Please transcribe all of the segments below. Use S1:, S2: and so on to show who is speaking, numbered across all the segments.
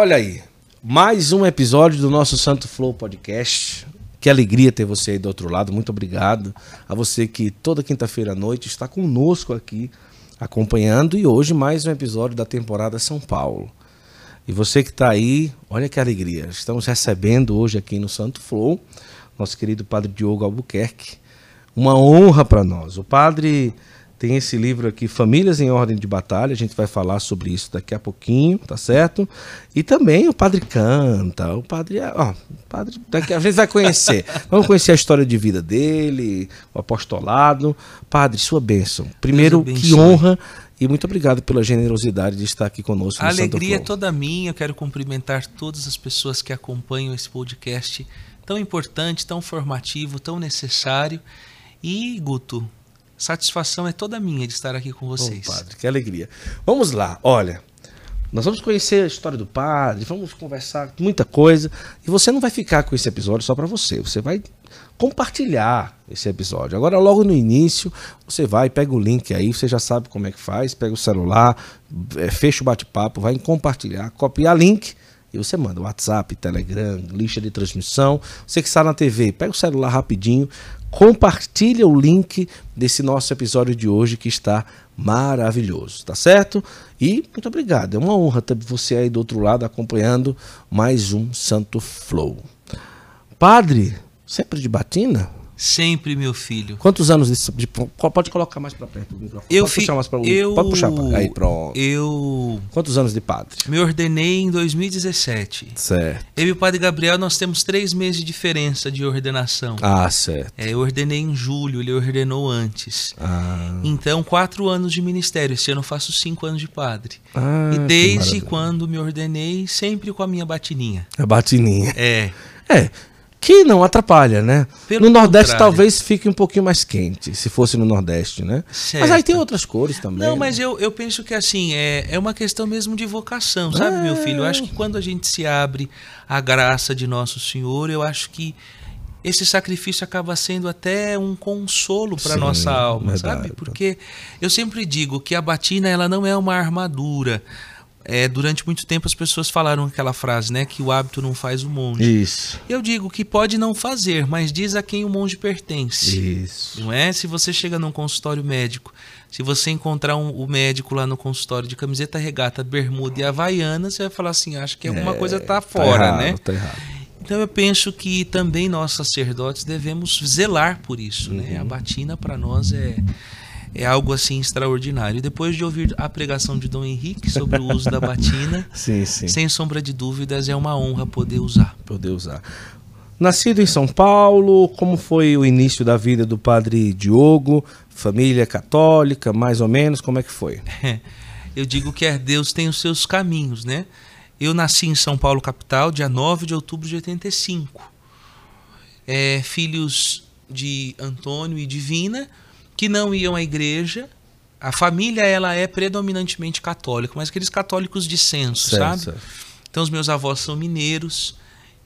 S1: Olha aí, mais um episódio do nosso Santo Flow Podcast. Que alegria ter você aí do outro lado. Muito obrigado a você que toda quinta-feira à noite está conosco aqui acompanhando e hoje mais um episódio da temporada São Paulo. E você que está aí, olha que alegria. Estamos recebendo hoje aqui no Santo Flow nosso querido Padre Diogo Albuquerque. Uma honra para nós. O Padre tem esse livro aqui, Famílias em Ordem de Batalha. A gente vai falar sobre isso daqui a pouquinho, tá certo? E também o padre canta. O padre, ó, o padre daqui a gente vai conhecer. Vamos conhecer a história de vida dele, o apostolado. Padre, sua bênção. Primeiro, que honra e muito obrigado pela generosidade de estar aqui conosco.
S2: A alegria é toda minha. Eu quero cumprimentar todas as pessoas que acompanham esse podcast tão importante, tão formativo, tão necessário. E, Guto, Satisfação é toda minha de estar aqui com vocês.
S1: Oh, padre, que alegria. Vamos lá, olha. Nós vamos conhecer a história do padre, vamos conversar muita coisa. E você não vai ficar com esse episódio só para você. Você vai compartilhar esse episódio. Agora, logo no início, você vai, pega o link aí, você já sabe como é que faz, pega o celular, é, fecha o bate-papo, vai em compartilhar, copiar link e você manda WhatsApp, Telegram, lista de transmissão. Você que está na TV, pega o celular rapidinho, compartilha o link desse nosso episódio de hoje que está maravilhoso, tá certo? E muito obrigado, é uma honra ter você aí do outro lado acompanhando mais um Santo Flow. Padre, sempre de batina?
S2: Sempre, meu filho.
S1: Quantos anos de, de pode colocar mais para perto do microfone?
S2: Eu
S1: pode
S2: fi,
S1: puxar mais para
S2: eu,
S1: Pode puxar pra, aí pronto.
S2: Eu
S1: Quantos anos de padre?
S2: Me ordenei em 2017.
S1: Certo.
S2: Eu e o padre Gabriel nós temos três meses de diferença de ordenação.
S1: Ah, certo.
S2: É, eu ordenei em julho, ele ordenou antes.
S1: Ah.
S2: Então quatro anos de ministério. Esse ano eu faço cinco anos de padre.
S1: Ah,
S2: e desde quando me ordenei sempre com a minha batininha.
S1: A batininha.
S2: É.
S1: É que não atrapalha, né?
S2: Pelo
S1: no Nordeste
S2: contrário.
S1: talvez fique um pouquinho mais quente, se fosse no Nordeste, né?
S2: Certo.
S1: Mas aí tem outras cores também.
S2: Não,
S1: né?
S2: mas eu, eu penso que assim, é, é uma questão mesmo de vocação, sabe,
S1: É.
S2: meu filho? Eu acho que quando a gente se abre à graça de Nosso Senhor, eu acho que esse sacrifício acaba sendo até um consolo para nossa alma,
S1: verdade.
S2: sabe? Porque eu sempre digo que a batina ela não é uma armadura. É, durante muito tempo as pessoas falaram aquela frase, né, que o hábito não faz o monge.
S1: Isso.
S2: Eu digo que pode não fazer, mas diz a quem o monge pertence.
S1: Isso.
S2: Não é? Se você chega num consultório médico, se você encontrar um, o médico lá no consultório de camiseta regata, bermuda e havaiana, você vai falar assim, acho que alguma coisa tá fora,
S1: errado,
S2: né?
S1: Tá errado.
S2: Então eu penso que também nós sacerdotes devemos zelar por isso, né?
S1: Uhum.
S2: A batina para nós é é algo assim extraordinário. Depois de ouvir a pregação de Dom Henrique sobre o uso da batina,
S1: Sim, sim.
S2: sem sombra de dúvidas é uma honra poder usar.
S1: Poder usar. Nascido em São Paulo, como foi o início da vida do padre Diogo? Família católica, mais ou menos, como é que foi?
S2: Eu digo que é Deus tem os seus caminhos, né? Eu nasci em São Paulo, capital, dia 9 de outubro de 85. É, filhos de Antônio e Divina, que não iam à igreja. A família ela é predominantemente católica, mas aqueles católicos de senso, sabe? Então os meus avós são mineiros,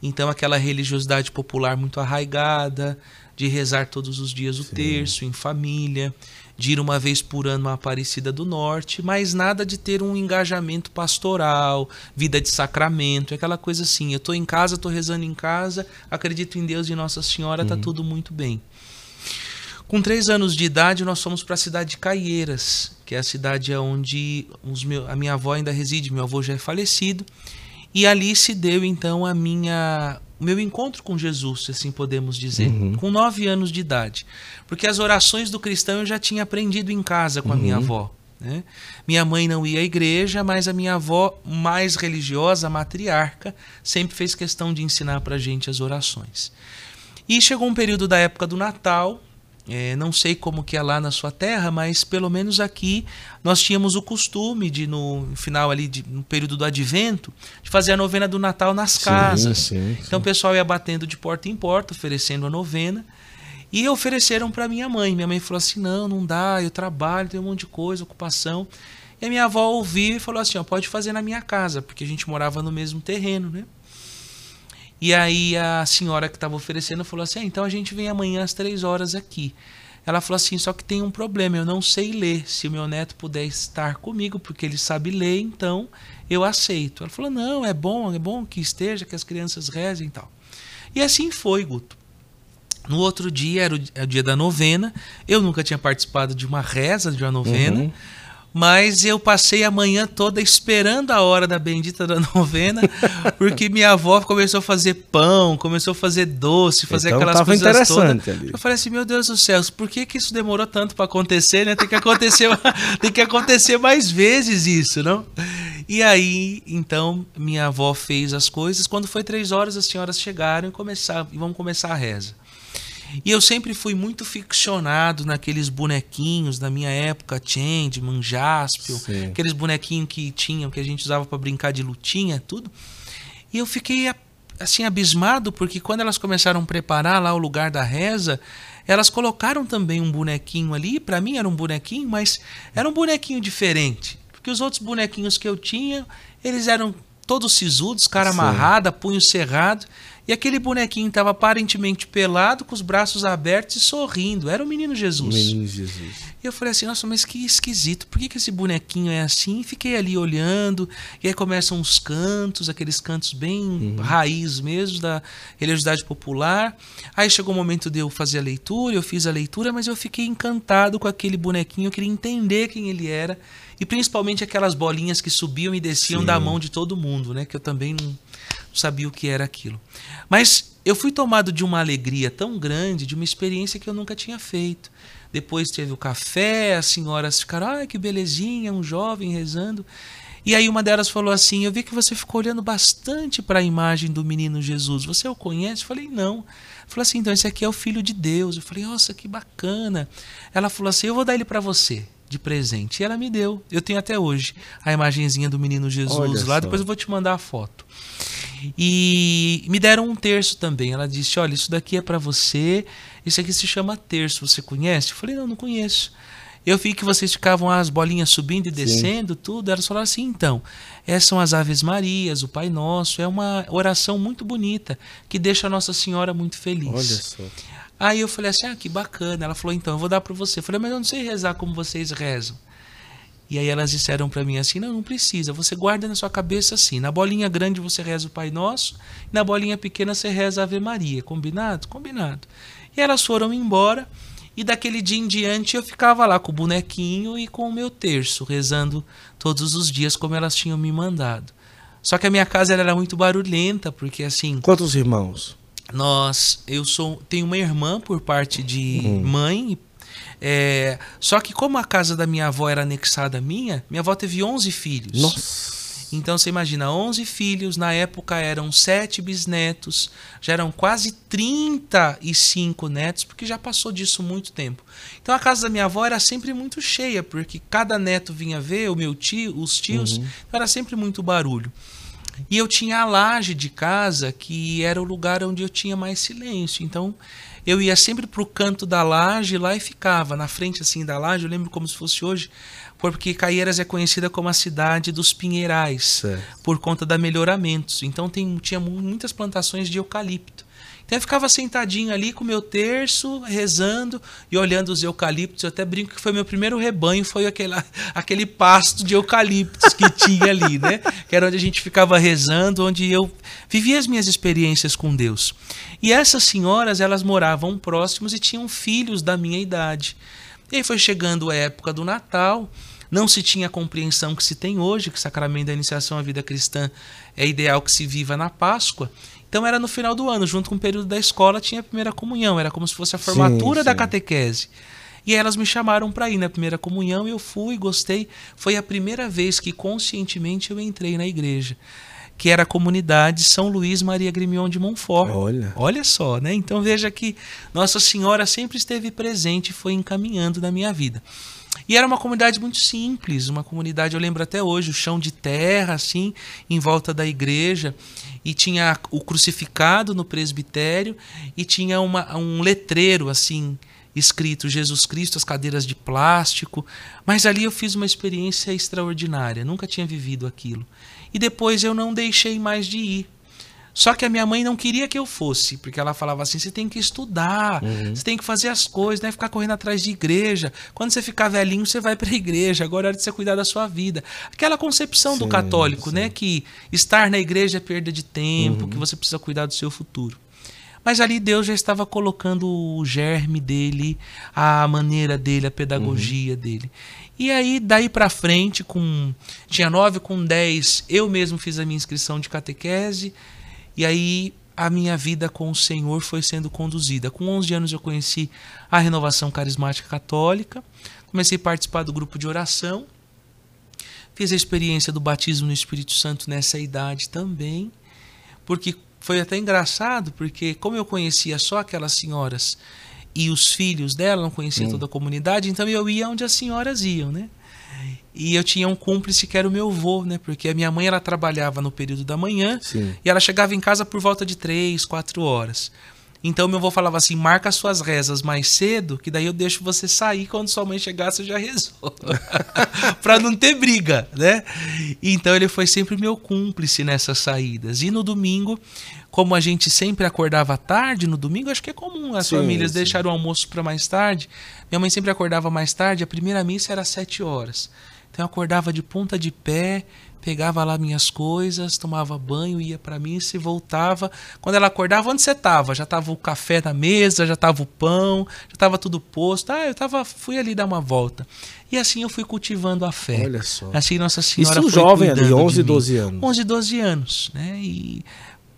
S2: então aquela religiosidade popular muito arraigada, de rezar todos os dias o terço em família, de ir uma vez por ano à Aparecida do Norte, mas nada de ter um engajamento pastoral, vida de sacramento, aquela coisa assim, eu tô em casa, tô rezando em casa, acredito em Deus e Nossa Senhora, tá tudo muito bem. Com três anos de idade, nós fomos para a cidade de Caieiras, que é a cidade onde os meu, a minha avó ainda reside, meu avô já é falecido. E ali se deu então a minha o meu encontro com Jesus, se assim podemos dizer, com nove anos de idade. Porque as orações do cristão eu já tinha aprendido em casa com a minha avó. Né? Minha mãe não ia à igreja, mas a minha avó, mais religiosa, matriarca, sempre fez questão de ensinar para gente as orações. E chegou um período da época do Natal, é, não sei como que é lá na sua terra, mas pelo menos aqui nós tínhamos o costume de no final ali de, no período do Advento de fazer a novena do Natal nas casas.
S1: sim, sim.
S2: Então o pessoal ia batendo de porta em porta oferecendo a novena e ofereceram para minha mãe. Minha mãe falou assim: não, não dá, eu trabalho, tenho um monte de coisa, ocupação. E a minha avó ouviu e falou assim: ó, pode fazer na minha casa, porque a gente morava no mesmo terreno, né? E aí a senhora que estava oferecendo falou assim: ah, então a gente vem amanhã às três horas aqui. Ela falou assim: só que tem um problema, eu não sei ler. Se o meu neto puder estar comigo, porque ele sabe ler, então eu aceito. Ela falou: não, é bom, é bom que esteja, que as crianças rezem e tal. E assim foi, Guto. No outro dia, era o, o dia da novena. Eu nunca tinha participado de uma reza de uma novena. Uhum. Mas eu passei a manhã toda esperando a hora da bendita da novena, porque minha avó começou a fazer pão, começou a fazer doce, fazer então, aquelas coisas
S1: interessante todas. Ali.
S2: Eu falei assim, meu Deus do céu, por que, que isso demorou tanto para acontecer, né? Tem que acontecer, tem que acontecer mais vezes isso, não? E aí, então, minha avó fez as coisas. Quando foi três horas, as senhoras chegaram e começaram, e vamos começar a reza. E eu sempre fui muito ficcionado naqueles bonequinhos da minha época, Changeman, Jaspion, Sim. aqueles bonequinhos que tinham, que a gente usava para brincar de lutinha, tudo. E eu fiquei assim abismado porque quando elas começaram a preparar lá o lugar da reza, elas colocaram também um bonequinho ali, para mim era um bonequinho, mas era um bonequinho diferente, porque os outros bonequinhos que eu tinha, eles eram todos sisudos, cara amarrada, punho cerrado. E aquele bonequinho estava aparentemente pelado, com os braços abertos e sorrindo. Era o menino Jesus.
S1: Menino Jesus.
S2: E eu falei assim, nossa, mas que esquisito. Por que, que esse bonequinho é assim? Fiquei ali olhando. E aí começam os cantos, aqueles cantos bem uhum. raiz mesmo da religiosidade popular. Aí chegou o momento de eu fazer a leitura, eu fiz a leitura, mas eu fiquei encantado com aquele bonequinho. Eu queria entender quem ele era. E principalmente aquelas bolinhas que subiam e desciam Sim. da mão de todo mundo, né? Que eu também não sabia o que era aquilo. Mas eu fui tomado de uma alegria tão grande, de uma experiência que eu nunca tinha feito. Depois teve o café, as senhoras ficaram, ai que belezinha, um jovem rezando. E aí uma delas falou assim: Eu vi que você ficou olhando bastante para a imagem do menino Jesus. Você o conhece? Eu falei: Não. Falou assim: Então esse aqui é o filho de Deus. Eu falei: Nossa, que bacana. Ela falou assim: Eu vou dar ele para você de presente. E ela me deu. Eu tenho até hoje a imagenzinha do menino Jesus Olha lá. Só. Depois eu vou te mandar a foto. E me deram um terço também. Ela disse: Olha, isso daqui é para você. Isso aqui se chama terço. Você conhece? Eu falei: Não, não conheço. Eu vi que vocês ficavam as bolinhas subindo e descendo, Sim. tudo. Elas falaram assim: então, essas são as Aves Marias, o Pai Nosso. É uma oração muito bonita que deixa a Nossa Senhora muito feliz.
S1: Olha só.
S2: Aí eu falei assim: ah, que bacana. Ela falou: então, eu vou dar para você. Eu falei: mas eu não sei rezar como vocês rezam. E aí elas disseram para mim assim: não, não precisa, você guarda na sua cabeça assim. Na bolinha grande você reza o Pai Nosso, na bolinha pequena você reza a Ave Maria. Combinado? Combinado. E elas foram embora. E daquele dia em diante eu ficava lá com o bonequinho e com o meu terço, rezando todos os dias como elas tinham me mandado. Só que a minha casa era muito barulhenta, porque assim.
S1: Quantos irmãos?
S2: Nós, eu sou, tenho uma irmã por parte de hum. mãe é, só que como a casa da minha avó era anexada à minha, minha avó teve 11 filhos.
S1: Nossa.
S2: Então você imagina, 11 filhos, na época eram 7 bisnetos, já eram quase 35 netos, porque já passou disso muito tempo. Então a casa da minha avó era sempre muito cheia, porque cada neto vinha ver, o meu tio, os tios, uhum. então era sempre muito barulho. E eu tinha a laje de casa, que era o lugar onde eu tinha mais silêncio. Então eu ia sempre para o canto da laje lá e ficava na frente assim da laje. Eu lembro como se fosse hoje, porque Caieiras é conhecida como a cidade dos pinheirais, certo. por conta da melhoramentos. Então tem, tinha muitas plantações de eucalipto. Então eu ficava sentadinho ali com o meu terço, rezando e olhando os eucaliptos. Eu até brinco que foi meu primeiro rebanho, foi aquele, aquele pasto de eucaliptos que tinha ali, né? Que era onde a gente ficava rezando, onde eu vivia as minhas experiências com Deus. E essas senhoras, elas moravam próximos e tinham filhos da minha idade. E aí foi chegando a época do Natal, não se tinha a compreensão que se tem hoje, que o sacramento da iniciação à vida cristã é ideal que se viva na Páscoa. Então era no final do ano, junto com o período da escola, tinha a primeira comunhão, era como se fosse a formatura sim, sim. da catequese. E elas me chamaram para ir na primeira comunhão, eu fui, gostei. Foi a primeira vez que conscientemente eu entrei na igreja, que era a comunidade São Luís Maria Grimion de Montfort.
S1: Olha.
S2: Olha só, né? Então veja que Nossa Senhora sempre esteve presente e foi encaminhando na minha vida. E era uma comunidade muito simples, uma comunidade, eu lembro até hoje, o chão de terra, assim, em volta da igreja e tinha o crucificado no presbitério e tinha uma, um letreiro assim escrito Jesus Cristo, as cadeiras de plástico. Mas ali eu fiz uma experiência extraordinária, nunca tinha vivido aquilo. E depois eu não deixei mais de ir. Só que a minha mãe não queria que eu fosse, porque ela falava assim: você tem que estudar,
S1: Uhum.
S2: você tem que fazer as coisas, não é ficar correndo atrás de igreja. Quando você ficar velhinho, você vai para a igreja. Agora é hora de você cuidar da sua vida. Aquela concepção do
S1: Sim,
S2: católico,
S1: sim.
S2: né? Que estar na igreja é perda de tempo,
S1: Uhum.
S2: que você precisa cuidar do seu futuro. Mas ali Deus já estava colocando o germe dele, a maneira dele, a pedagogia dele. E aí, daí pra frente, com tinha nove, com dez, eu mesmo fiz a minha inscrição de catequese. E aí a minha vida com o Senhor foi sendo conduzida. Com 11 anos eu conheci a Renovação Carismática Católica. Comecei a participar do grupo de oração. Fiz a experiência do batismo no Espírito Santo nessa idade também. Porque foi até engraçado, porque como eu conhecia só aquelas senhoras e os filhos dela, não conhecia
S1: Hum.
S2: toda a comunidade, então eu ia onde as senhoras iam, né? E eu tinha um cúmplice que era o meu avô, né? Porque a minha mãe ela trabalhava no período da manhã
S1: Sim.
S2: e ela chegava em casa por volta de três, quatro horas. Então meu avô falava assim: marca as suas rezas mais cedo, que daí eu deixo você sair quando sua mãe chegar, você já rezou. pra não ter briga, né? Então ele foi sempre meu cúmplice nessas saídas. E no domingo, como a gente sempre acordava tarde, no domingo acho que é comum as
S1: Sim,
S2: famílias
S1: sim.
S2: deixarem o almoço para mais tarde. Minha mãe sempre acordava mais tarde, a primeira missa era às sete horas. Então eu acordava de ponta de pé, pegava lá minhas coisas, tomava banho, ia pra missa e voltava. Quando ela acordava, onde você tava? Já tava o café na mesa, já tava o pão, já tava tudo posto. Ah, eu tava, fui ali dar uma volta. E assim eu fui cultivando a fé.
S1: Olha só.
S2: Assim Nossa Senhora
S1: Isso
S2: foi
S1: jovem ali,
S2: cuidando de
S1: 11,
S2: mim.
S1: 12 anos.
S2: 11, 12 anos, né? E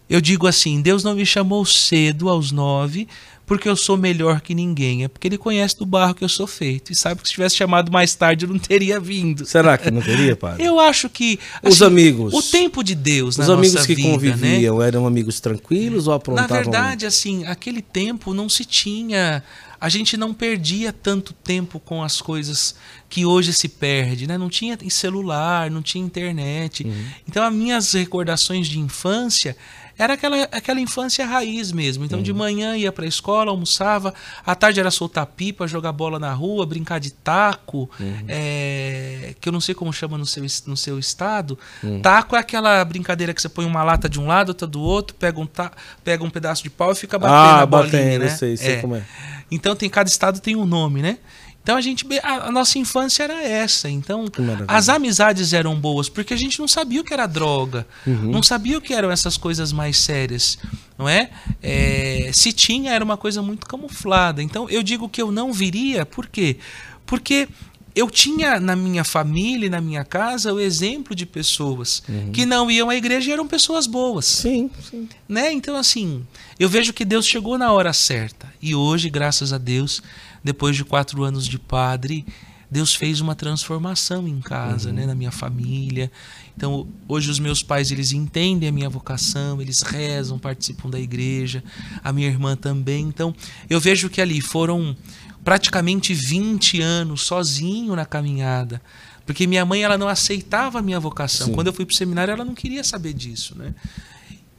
S2: eu digo assim, Deus não me chamou cedo aos 9 porque eu sou melhor que ninguém, é porque ele conhece do barro que eu sou feito e sabe que se tivesse chamado mais tarde eu não teria vindo.
S1: Será que não teria, padre?
S2: Eu acho que
S1: Os
S2: assim,
S1: amigos.
S2: o tempo de Deus
S1: Os
S2: na
S1: amigos que
S2: vida, né?
S1: conviviam eram amigos tranquilos ou
S2: Na
S1: aprontavam?
S2: verdade, assim, aquele tempo não se tinha. A gente não perdia tanto tempo com as coisas que hoje se perde, né? Não tinha celular, não tinha internet.
S1: Uhum.
S2: Então, as minhas recordações de infância era aquela, aquela infância raiz mesmo. Então, de
S1: Uhum.
S2: manhã ia para a escola, almoçava, à tarde era soltar pipa, jogar bola na rua, brincar de taco,
S1: Uhum.
S2: é, que eu não sei como chama no seu, no seu estado.
S1: Uhum.
S2: Taco é aquela brincadeira que você põe uma lata de um lado, outra do outro, pega um, ta, pega um pedaço de pau e fica batendo
S1: Ah,
S2: a bolinha,
S1: batendo,
S2: né?
S1: sei, sei
S2: É.
S1: como é.
S2: Então tem cada estado tem um nome, né? Então a gente a, a nossa infância era essa. Então as amizades eram boas porque a gente não sabia o que era droga,
S1: Uhum.
S2: não sabia o que eram essas coisas mais sérias, não é? É, Se tinha era uma coisa muito camuflada. Então eu digo que eu não viria, por quê? Porque eu tinha na minha família e na minha casa o exemplo de pessoas que não iam à igreja e eram pessoas boas
S1: Sim, sim.
S2: né? Então assim, eu vejo que Deus chegou na hora certa e hoje, graças a Deus, depois de quatro anos de padre, Deus fez uma transformação em casa, né, na minha família. Então hoje os meus pais eles entendem a minha vocação, eles rezam, participam da igreja, a minha irmã também. Então eu vejo que ali foram praticamente 20 anos sozinho na caminhada. Porque minha mãe ela não aceitava a minha vocação.
S1: Sim.
S2: Quando eu fui para o seminário, ela não queria saber disso, né?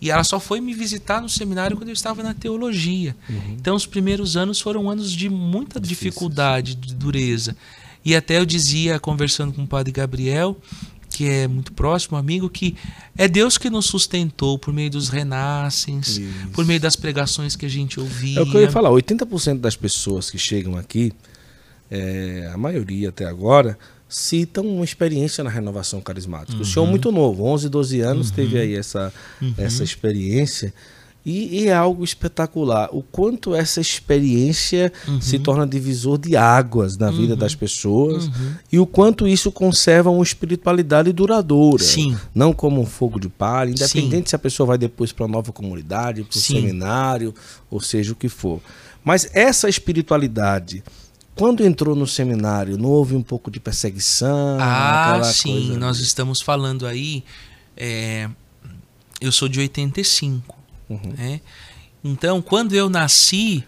S2: E ela só foi me visitar no seminário quando eu estava na teologia. Então, os primeiros anos foram anos de muita
S1: Difíceis.
S2: dificuldade, de dureza. E até eu dizia, conversando com o padre Gabriel, que é muito próximo, amigo, que é Deus que nos sustentou por meio dos renascens,
S1: Isso.
S2: por meio das pregações que a gente ouvia.
S1: É o que eu ia falar, 80% das pessoas que chegam aqui, é, a maioria até agora, citam uma experiência na renovação carismática. O senhor é muito novo, 11, 12 anos, teve aí essa, essa experiência. E, e é algo espetacular. O quanto essa experiência se torna divisor de águas na vida das pessoas e o quanto isso conserva uma espiritualidade duradoura.
S2: Sim.
S1: Não como um fogo de palha, independente
S2: Sim.
S1: se a pessoa vai depois para uma nova comunidade, para o
S2: Sim.
S1: seminário, ou seja o que for. Mas essa espiritualidade, quando entrou no seminário, não houve um pouco de perseguição?
S2: Ah, sim,
S1: coisa
S2: nós estamos falando aí. é, eu sou de 85.
S1: Uhum.
S2: Né? Então, quando eu nasci,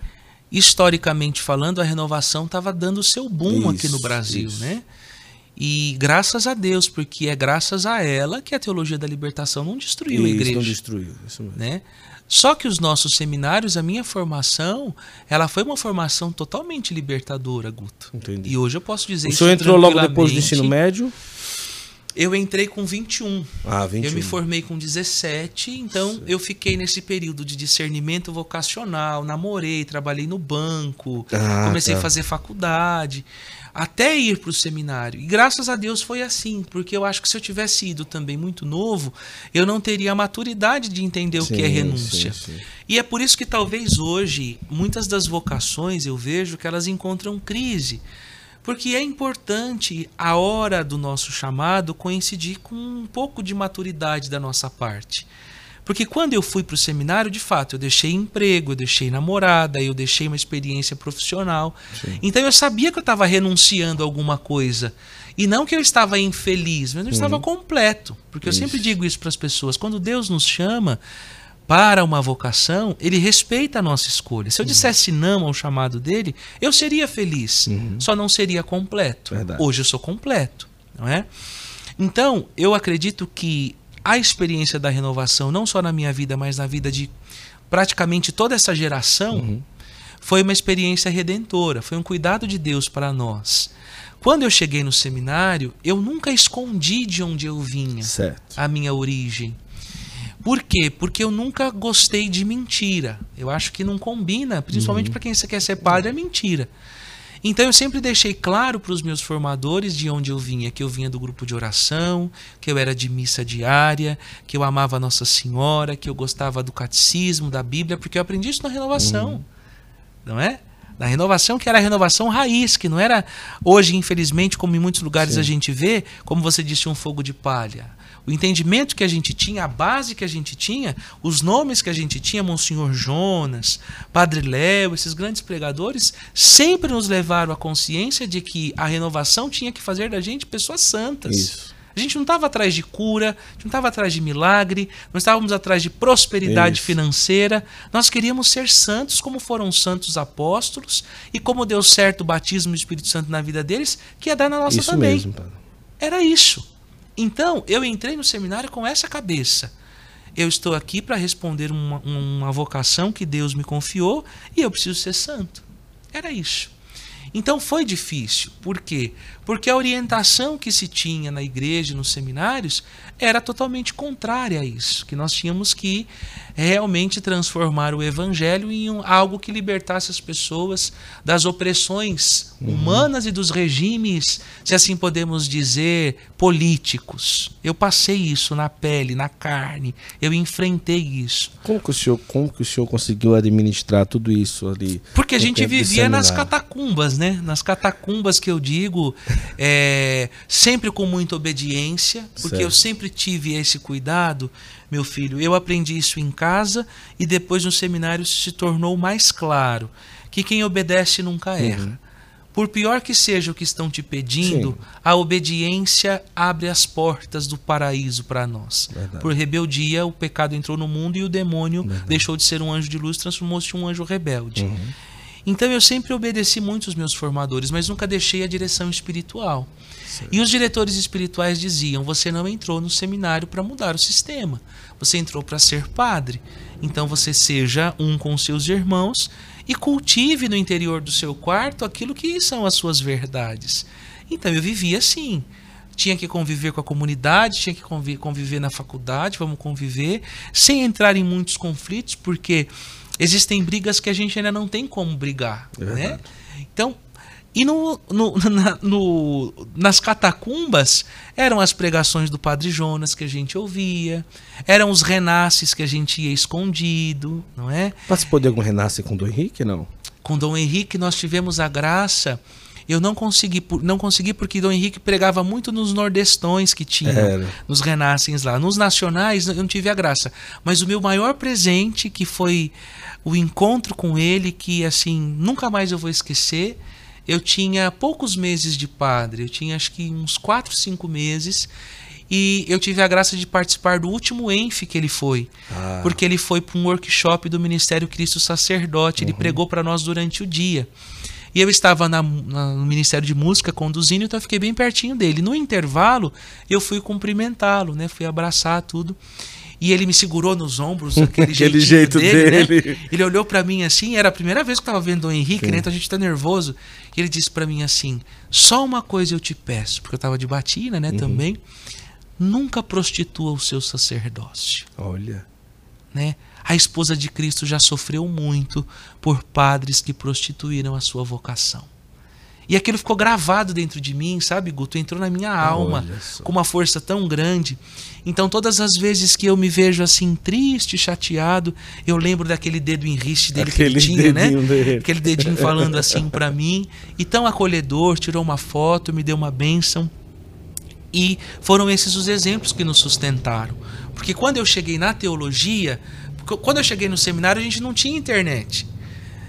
S2: historicamente falando, a renovação estava dando o seu boom aqui no
S1: Isso,
S2: Brasil.
S1: isso.
S2: Né? E graças a Deus, porque é graças a ela que a teologia da libertação não destruiu a
S1: Isso,
S2: igreja
S1: não destruiu. Isso mesmo.
S2: né? Só que os nossos seminários, a minha formação, ela foi uma formação totalmente libertadora, Guto.
S1: Entendi.
S2: E hoje eu posso dizer
S1: O
S2: isso
S1: senhor entrou logo depois do ensino médio?
S2: Eu entrei com 21.
S1: Ah, 21.
S2: Eu me formei com 17, então
S1: Sim.
S2: eu fiquei nesse período de discernimento vocacional, namorei, trabalhei no banco,
S1: Ah,
S2: comecei
S1: tá.
S2: a fazer faculdade, até ir para o seminário. E graças a Deus foi assim, porque eu acho que se eu tivesse ido também muito novo, eu não teria a maturidade de entender o que é
S1: Sim,
S2: renúncia.
S1: sim, sim.
S2: E é por isso que talvez hoje muitas das vocações eu vejo que elas encontram crise. Porque é importante a hora do nosso chamado coincidir com um pouco de maturidade da nossa parte. Porque quando eu fui para o seminário, de fato, eu deixei emprego, eu deixei namorada, eu deixei uma experiência profissional.
S1: Sim.
S2: Então eu sabia que eu estava renunciando a alguma coisa. E não que eu estava infeliz, mas eu estava completo. Porque eu sempre
S1: Isso.
S2: digo isso para as pessoas. Quando Deus nos chama para uma vocação, ele respeita a nossa escolha. Se eu dissesse não ao chamado dele, eu seria feliz, só não seria completo.
S1: Verdade.
S2: Hoje eu sou completo, não é? Então, eu acredito que a experiência da renovação, não só na minha vida, mas na vida de praticamente toda essa geração, foi uma experiência redentora, foi um cuidado de Deus para nós. Quando eu cheguei no seminário, eu nunca escondi de onde eu vinha
S1: Certo.
S2: a minha origem. Por quê? Porque eu nunca gostei de mentira. Eu acho que não combina, principalmente para quem você quer ser padre, é mentira. Então eu sempre deixei claro para os meus formadores de onde eu vinha, que eu vinha do grupo de oração, que eu era de missa diária, que eu amava Nossa Senhora, que eu gostava do catecismo, da Bíblia, porque eu aprendi isso na renovação. Não é? Na renovação que era a renovação raiz, que não era hoje, infelizmente, como em muitos lugares
S1: Sim.
S2: a gente vê, como você disse, um fogo de palha. O entendimento que a gente tinha, a base que a gente tinha, os nomes que a gente tinha, Monsenhor Jonas, Padre Léo, esses grandes pregadores, sempre nos levaram à consciência de que a renovação tinha que fazer da gente pessoas santas.
S1: Isso.
S2: A gente não estava atrás de cura, a gente não estava atrás de milagre, não estávamos atrás de prosperidade
S1: Isso.
S2: financeira. Nós queríamos ser santos como foram os santos apóstolos e como deu certo o batismo do Espírito Santo na vida deles, que ia dar na nossa
S1: Isso
S2: também.
S1: mesmo.
S2: Era isso. Então, eu entrei no seminário com essa cabeça. Eu estou aqui para responder uma, uma vocação que Deus me confiou e eu preciso ser santo. Era isso. Então foi difícil. Por quê? Porque a orientação que se tinha na igreja, nos seminários, era totalmente contrária a isso. Que nós tínhamos que realmente transformar o evangelho em um- algo que libertasse as pessoas das opressões humanas e dos regimes, se assim podemos dizer, políticos. Eu passei isso na pele, na carne. Eu enfrentei isso.
S1: Como que o senhor, como que o senhor conseguiu administrar tudo isso ali?
S2: Porque a gente vivia nas catacumbas, né? Nas catacumbas que eu digo, é, sempre com muita obediência, porque
S1: Certo.
S2: eu sempre tive esse cuidado, meu filho. Eu aprendi isso em casa e depois no seminário se tornou mais claro que quem obedece nunca erra. Por pior que seja o que estão te pedindo,
S1: Sim.
S2: a obediência abre as portas do paraíso para nós.
S1: Verdade.
S2: Por rebeldia, o pecado entrou no mundo e o demônio deixou de ser um anjo de luz, transformou-se em um anjo rebelde.
S1: Uhum.
S2: Então eu sempre obedeci muito os meus formadores, mas nunca deixei a direção espiritual. E os diretores espirituais diziam: você não entrou no seminário para mudar o sistema, você entrou para ser padre. Então você seja um com seus irmãos e cultive no interior do seu quarto aquilo que são as suas verdades. Então eu vivia assim. Tinha que conviver com a comunidade, tinha que convi- conviver na faculdade, vamos conviver, sem entrar em muitos conflitos, porque existem brigas que a gente ainda não tem como brigar.
S1: É
S2: né?
S1: verdade.
S2: Então, e no, no- na- no- nas catacumbas eram as pregações do Padre Jonas que a gente ouvia, eram os renasces que a gente ia escondido, não é?
S1: Participou de algum renasce com o Dom Henrique, não?
S2: Com Dom Henrique nós tivemos a graça. Eu não consegui, não consegui porque Dom Henrique pregava muito nos nordestões que tinha,
S1: Era.
S2: nos renascens lá. Nos nacionais eu não tive a graça. Mas o meu maior presente, que foi o encontro com ele, que assim, nunca mais eu vou esquecer. Eu tinha poucos meses de padre, eu tinha acho que uns 4, 5 meses. E eu tive a graça de participar do último ENF que ele foi.
S1: Ah.
S2: Porque ele foi para um workshop do Ministério Cristo Sacerdote. Ele pregou para nós durante o dia. E eu estava na- na- no Ministério de Música conduzindo, então eu fiquei bem pertinho dele. No intervalo, eu fui cumprimentá-lo, né? Fui abraçar tudo. E ele me segurou nos ombros, aquele,
S1: jeito
S2: dele,
S1: dele.
S2: Né? Ele olhou pra mim assim, era a primeira vez que eu tava vendo o Henrique, né? Então a gente tá nervoso. E ele disse pra mim assim: "Só uma coisa eu te peço", porque eu tava de batina,
S1: Uhum.
S2: né, também. nunca prostitua o seu sacerdócio.
S1: Olha.
S2: Né? A esposa de Cristo já sofreu muito por padres que prostituíram a sua vocação. E aquilo ficou gravado dentro de mim, sabe, Guto? Entrou na minha alma com uma força tão grande. Então, todas as vezes que eu me vejo assim, triste, chateado, eu lembro daquele dedo em riste dele aquele que ele tinha, né? Dele. Aquele dedinho falando assim para mim. E tão acolhedor, tirou uma foto, me deu uma bênção. E foram esses os exemplos que nos sustentaram. Porque quando eu cheguei na teologia, quando eu cheguei no seminário, a gente não tinha internet.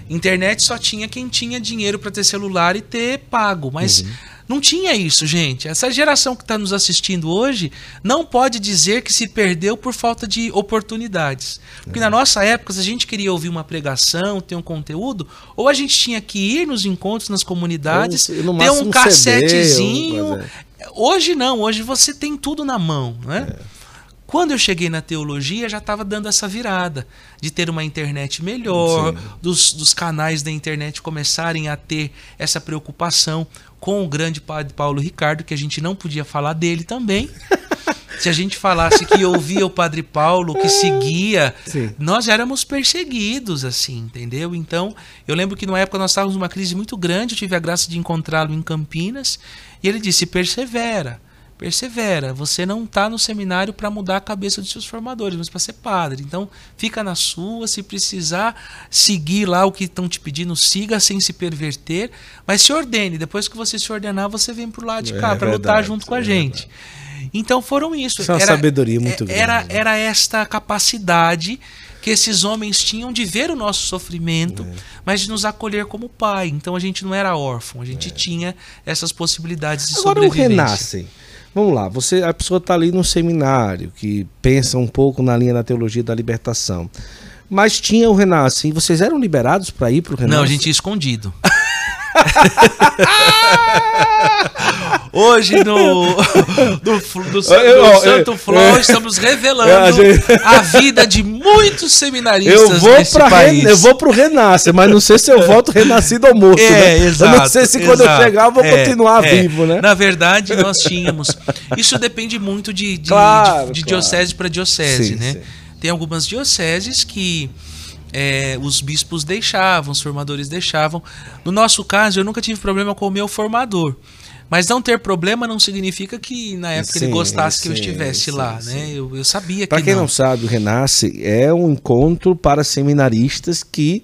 S2: Internet só tinha quem tinha dinheiro para ter celular e ter pago, mas uhum. não tinha isso, gente. Essa geração que está nos assistindo hoje não pode dizer que se perdeu por falta de oportunidades. Porque é. na nossa época, se a gente queria ouvir uma pregação, ter um conteúdo, ou a gente tinha que ir nos encontros, nas comunidades, ou, ter um cassetezinho. CD, é. Hoje não, hoje você tem tudo na mão, né? É. Quando eu cheguei na teologia, já estava dando essa virada de ter uma internet melhor, dos, dos, canais da internet começarem a ter essa preocupação com o grande padre Paulo Ricardo, que a gente não podia falar dele também. Se a gente falasse que ouvia o Padre Paulo, que seguia, Sim. nós éramos perseguidos, assim, entendeu? Então, eu lembro que numa época nós estávamos numa crise muito grande, eu tive a graça de encontrá-lo em Campinas, e ele disse: persevera persevera. Você não está no seminário para mudar a cabeça dos seus formadores, mas para ser padre. Então, fica na sua. Se precisar seguir lá o que estão te pedindo, siga sem se perverter, mas se ordene. Depois que você se ordenar, você vem para o lado de cá é para lutar junto com a é gente. Verdade. Então foram isso.
S1: Isso é uma era, sabedoria muito
S2: grande. Era,
S1: né?
S2: era esta capacidade que esses homens tinham de ver o nosso sofrimento, é. mas de nos acolher como pai. Então a gente não era órfão, a gente é. tinha essas possibilidades de
S1: Agora
S2: sobrevivência.
S1: Agora o Renascem. Vamos lá, você, a pessoa está ali num seminário que pensa um pouco na linha da teologia da libertação. Mas tinha o Renasce, e vocês eram liberados para ir para o Renasce?
S2: Não, a gente ia escondido. Hoje no, no, no, no Santo Flow estamos revelando a vida de muitos seminaristas
S1: eu vou nesse país. Re, eu vou pro Renascer, mas não sei se eu volto renascido ou morto. É, né? exato, eu não sei se exato, quando eu chegar eu vou é, continuar é. vivo, né?
S2: Na verdade, nós tínhamos. Isso depende muito de, de, claro, de, de claro. diocese para diocese, sim, né? Sim. Tem algumas dioceses que é, os bispos deixavam, os formadores deixavam. No nosso caso, eu nunca tive problema com o meu formador. Mas não ter problema não significa que na época sim, ele gostasse sim, que eu estivesse sim, lá, né? Eu, eu sabia
S1: pra que. Para quem não. não sabe, o Renasce é um encontro para seminaristas que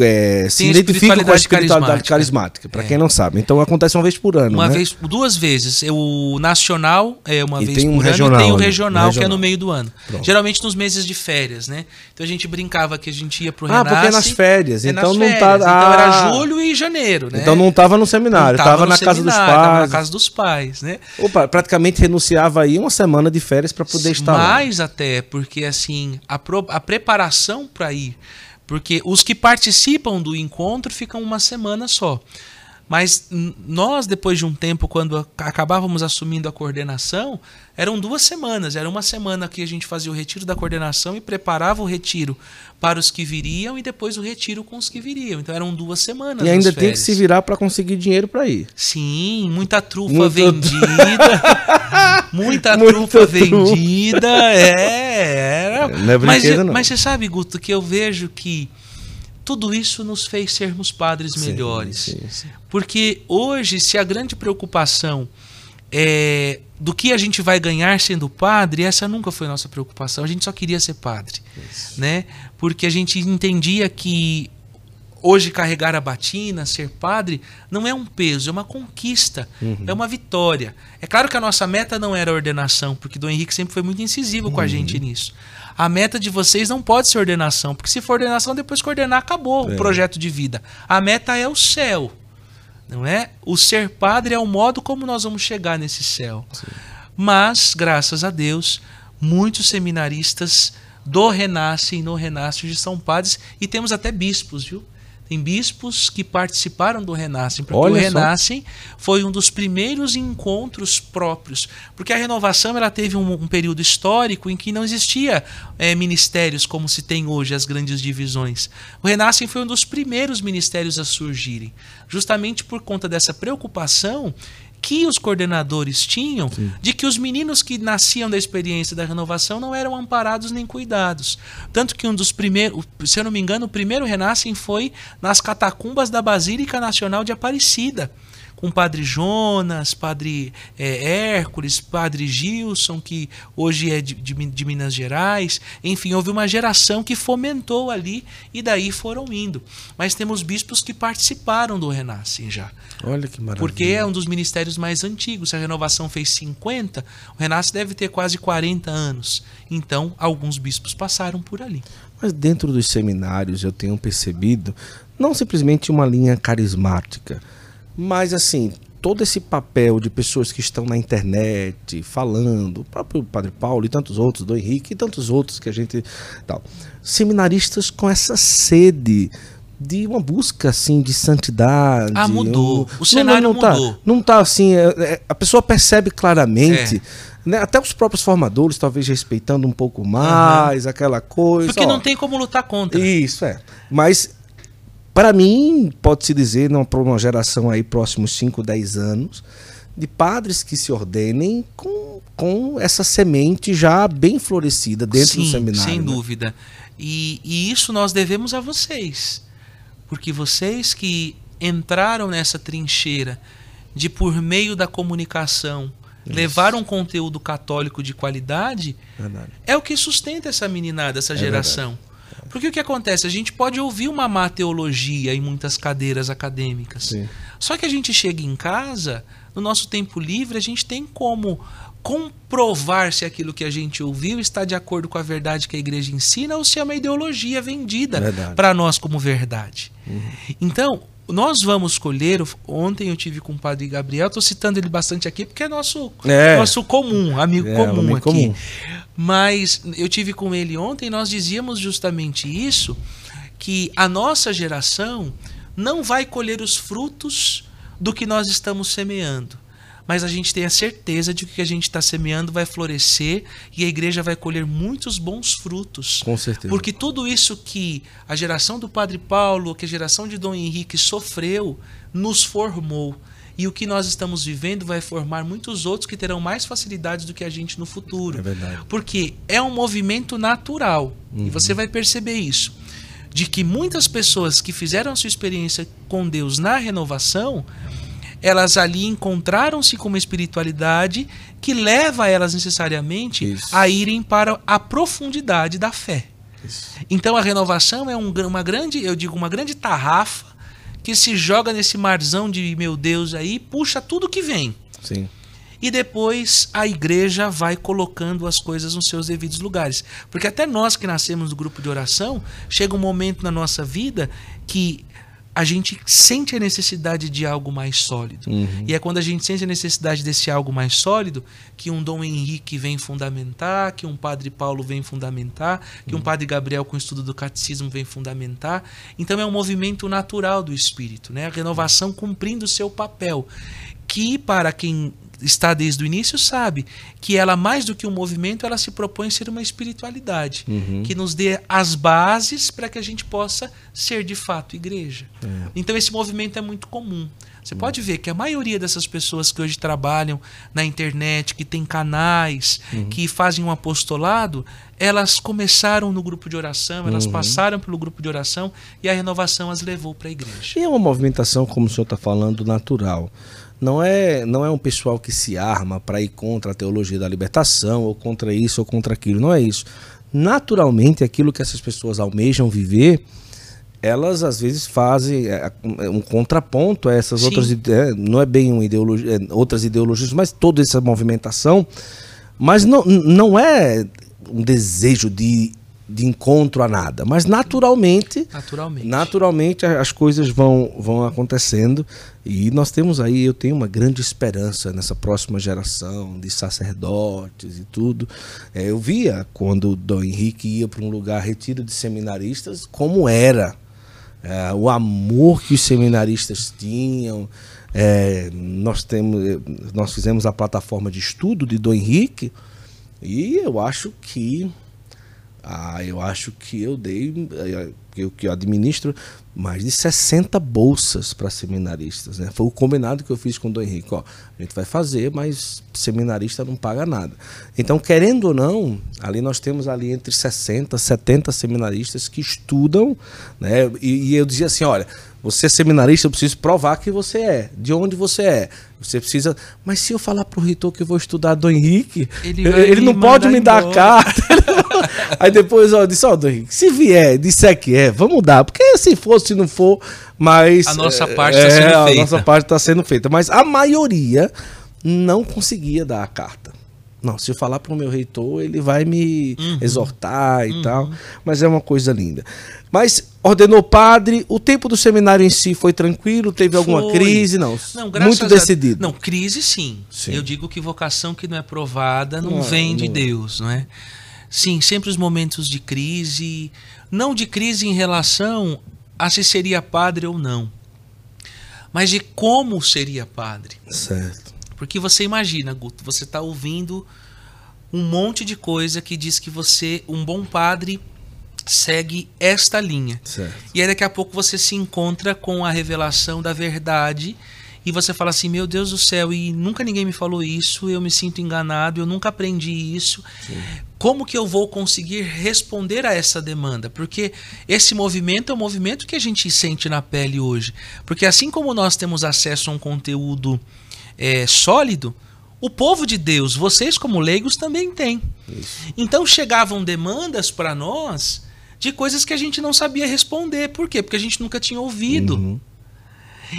S1: é, se identificam com a espiritualidade carismática, para é. quem não sabe. Então acontece uma vez por ano.
S2: Uma
S1: né?
S2: vez, duas vezes. O nacional é uma
S1: e
S2: vez
S1: tem um
S2: por
S1: regional, ano
S2: e tem
S1: o
S2: regional, regional, que é no meio do ano. Pronto. Geralmente nos meses de férias, né? Então a gente brincava que a gente ia pro
S1: Renasce. Ah, porque é nas férias. É então nas não férias.
S2: tá. Ah, então era julho e janeiro, né?
S1: Então não estava no seminário, estava na casa dos pais. Tava
S2: na casa dos pais, né?
S1: Opa, praticamente renunciava aí uma semana de férias para poder estar
S2: Mais lá. Mais até, porque assim, a, pro, a preparação para ir porque os que participam do encontro ficam uma semana só. Mas nós, depois de um tempo, quando acabávamos assumindo a coordenação, eram duas semanas. Era uma semana que a gente fazia o retiro da coordenação e preparava o retiro para os que viriam e depois o retiro com os que viriam. Então eram duas semanas.
S1: E ainda tem que se virar para conseguir dinheiro para ir.
S2: Sim, muita trufa Muito... vendida. muita, muita trufa, trufa vendida. É, era. Não é mas, não. mas você sabe, Guto, que eu vejo que tudo isso nos fez sermos padres melhores. Sim, sim, sim. Porque hoje, se a grande preocupação é do que a gente vai ganhar sendo padre, essa nunca foi nossa preocupação. A gente só queria ser padre, isso. né? Porque a gente entendia que hoje carregar a batina, ser padre, não é um peso, é uma conquista, uhum. é uma vitória. É claro que a nossa meta não era a ordenação, porque Dom Henrique sempre foi muito incisivo uhum. com a gente uhum. nisso. A meta de vocês não pode ser ordenação, porque se for ordenação, depois que ordenar, acabou é. o projeto de vida. A meta é o céu. Não é? O ser padre é o modo como nós vamos chegar nesse céu. Sim. Mas, graças a Deus, muitos seminaristas do Renasce e no Renasce hoje são padres e temos até bispos, viu? Tem bispos que participaram do Renascem, porque Olha o Renascem só. foi um dos primeiros encontros próprios. Porque a renovação ela teve um, um período histórico em que não existia é, ministérios como se tem hoje, as grandes divisões. O Renascem foi um dos primeiros ministérios a surgirem, justamente por conta dessa preocupação que os coordenadores tinham de que os meninos que nasciam da experiência da renovação não eram amparados nem cuidados. Tanto que um dos primeiros, se eu não me engano, o primeiro renascem foi nas catacumbas da Basílica Nacional de Aparecida com Padre Jonas, Padre é, Hércules, Padre Gilson, que hoje é de, de, de, Minas Gerais. Enfim, houve uma geração que fomentou ali e daí foram indo. Mas temos bispos que participaram do Renascem já.
S1: Olha que maravilha.
S2: Porque é um dos ministérios mais antigos. Se a renovação fez 50, o Renascem deve ter quase 40 anos. Então, alguns bispos passaram por ali.
S1: Mas dentro dos seminários eu tenho percebido não simplesmente uma linha carismática, mas assim, todo esse papel de pessoas que estão na internet falando, o próprio Padre Paulo e tantos outros, do Henrique e tantos outros que a gente tal, seminaristas com essa sede de uma busca assim de santidade.
S2: Ah, mudou. Um... O cenário
S1: não, não, não
S2: mudou.
S1: Tá, não tá assim, é, é, a pessoa percebe claramente. É. Né, até os próprios formadores, talvez respeitando um pouco mais uhum. aquela coisa.
S2: Porque ó, não tem como lutar contra.
S1: Isso, é. Mas para mim, pode-se dizer, para uma geração aí próximos 5, 10 anos, de padres que se ordenem com, com essa semente já bem florescida dentro
S2: Sim,
S1: do seminário.
S2: Sem
S1: né?
S2: dúvida. E, e isso nós devemos a vocês. Porque vocês que entraram nessa trincheira de, por meio da comunicação, isso. levar um conteúdo católico de qualidade, Verdade. é o que sustenta essa meninada, essa é geração. Verdade. Porque o que acontece? A gente pode ouvir uma má teologia em muitas cadeiras acadêmicas. Sim. Só que a gente chega em casa, no nosso tempo livre, a gente tem como comprovar se aquilo que a gente ouviu está de acordo com a verdade que a igreja ensina ou se é uma ideologia vendida para nós como verdade. Uhum. Então, nós vamos colher. Ontem eu tive com o padre Gabriel, estou citando ele bastante aqui porque é nosso, é. nosso comum, amigo é, comum amigo aqui. Comum. Mas eu tive com ele ontem e nós dizíamos justamente isso: que a nossa geração não vai colher os frutos do que nós estamos semeando mas a gente tem a certeza de que o que a gente está semeando vai florescer e a igreja vai colher muitos bons frutos.
S1: Com certeza.
S2: Porque tudo isso que a geração do Padre Paulo, que a geração de Dom Henrique sofreu, nos formou. E o que nós estamos vivendo vai formar muitos outros que terão mais facilidades do que a gente no futuro.
S1: É verdade.
S2: Porque é um movimento natural. Uhum. E você vai perceber isso. De que muitas pessoas que fizeram a sua experiência com Deus na renovação elas ali encontraram-se com uma espiritualidade que leva elas necessariamente Isso. a irem para a profundidade da fé. Isso. Então a renovação é um, uma grande, eu digo, uma grande tarrafa que se joga nesse marzão de meu Deus aí, puxa tudo que vem.
S1: Sim.
S2: E depois a igreja vai colocando as coisas nos seus devidos lugares. Porque até nós que nascemos no grupo de oração, chega um momento na nossa vida que a gente sente a necessidade de algo mais sólido. Uhum. E é quando a gente sente a necessidade desse algo mais sólido que um Dom Henrique vem fundamentar, que um Padre Paulo vem fundamentar, que uhum. um Padre Gabriel com o estudo do catecismo vem fundamentar. Então é um movimento natural do espírito, né? A renovação cumprindo o seu papel, que para quem está desde o início sabe que ela, mais do que um movimento, ela se propõe ser uma espiritualidade uhum. que nos dê as bases para que a gente possa ser de fato igreja. É. Então esse movimento é muito comum. Você pode ver que a maioria dessas pessoas que hoje trabalham na internet, que tem canais, uhum. que fazem um apostolado, elas começaram no grupo de oração, elas uhum. passaram pelo grupo de oração e a renovação as levou para a igreja.
S1: E é uma movimentação, como o senhor está falando, natural não é, não é um pessoal que se arma para ir contra a teologia da libertação, ou contra isso, ou contra aquilo. Não é isso. Naturalmente, aquilo que essas pessoas almejam viver, elas às vezes fazem é, é, um contraponto a essas Sim. outras ideias. Não é bem uma ideologia, outras ideologias, mas toda essa movimentação. Mas não, não é um desejo de de encontro a nada, mas naturalmente,
S2: naturalmente,
S1: naturalmente as coisas vão, vão acontecendo e nós temos aí, eu tenho uma grande esperança nessa próxima geração de sacerdotes e tudo. É, eu via quando o Dom Henrique ia para um lugar retido de seminaristas, como era é, o amor que os seminaristas tinham. É, nós temos, nós fizemos a plataforma de estudo de Dom Henrique e eu acho que Ah, eu acho que eu dei, eu que eu administro, mais de 60 bolsas para seminaristas. Né? Foi o combinado que eu fiz com o Dom Henrique. Ó, a gente vai fazer, mas seminarista não paga nada. Então, querendo ou não, ali nós temos ali entre 60 70 seminaristas que estudam. Né? E, e eu dizia assim: olha, você é seminarista, eu preciso provar que você é. De onde você é. Você precisa. Mas se eu falar pro reitor que eu vou estudar Dom Henrique, ele, ele não pode me dar a carta. Aí depois eu disse, ó, oh, se vier, disser que é, vamos dar. Porque se for, se não for, mas.
S2: A nossa parte está é, sendo feita.
S1: A nossa parte está sendo feita. Mas a maioria não conseguia dar a carta. Não, se eu falar para o meu reitor, ele vai me uhum. exortar e uhum. tal. Mas é uma coisa linda. Mas ordenou padre, o tempo do seminário em si foi tranquilo? Teve alguma foi. crise? Não, não muito decidido.
S2: A... Não, crise sim. sim. Eu digo que vocação que não é provada não, não vem de não. Deus, não é? Sim, sempre os momentos de crise, não de crise em relação a se seria padre ou não, mas de como seria padre.
S1: Certo.
S2: Porque você imagina, Guto, você está ouvindo um monte de coisa que diz que você, um bom padre, segue esta linha.
S1: Certo.
S2: E aí daqui a pouco você se encontra com a revelação da verdade e você fala assim: Meu Deus do céu, e nunca ninguém me falou isso, eu me sinto enganado, eu nunca aprendi isso. Sim. Como que eu vou conseguir responder a essa demanda? Porque esse movimento é um movimento que a gente sente na pele hoje. Porque assim como nós temos acesso a um conteúdo é, sólido, o povo de Deus, vocês como leigos também têm. Isso. Então chegavam demandas para nós de coisas que a gente não sabia responder. Por quê? Porque a gente nunca tinha ouvido. Uhum.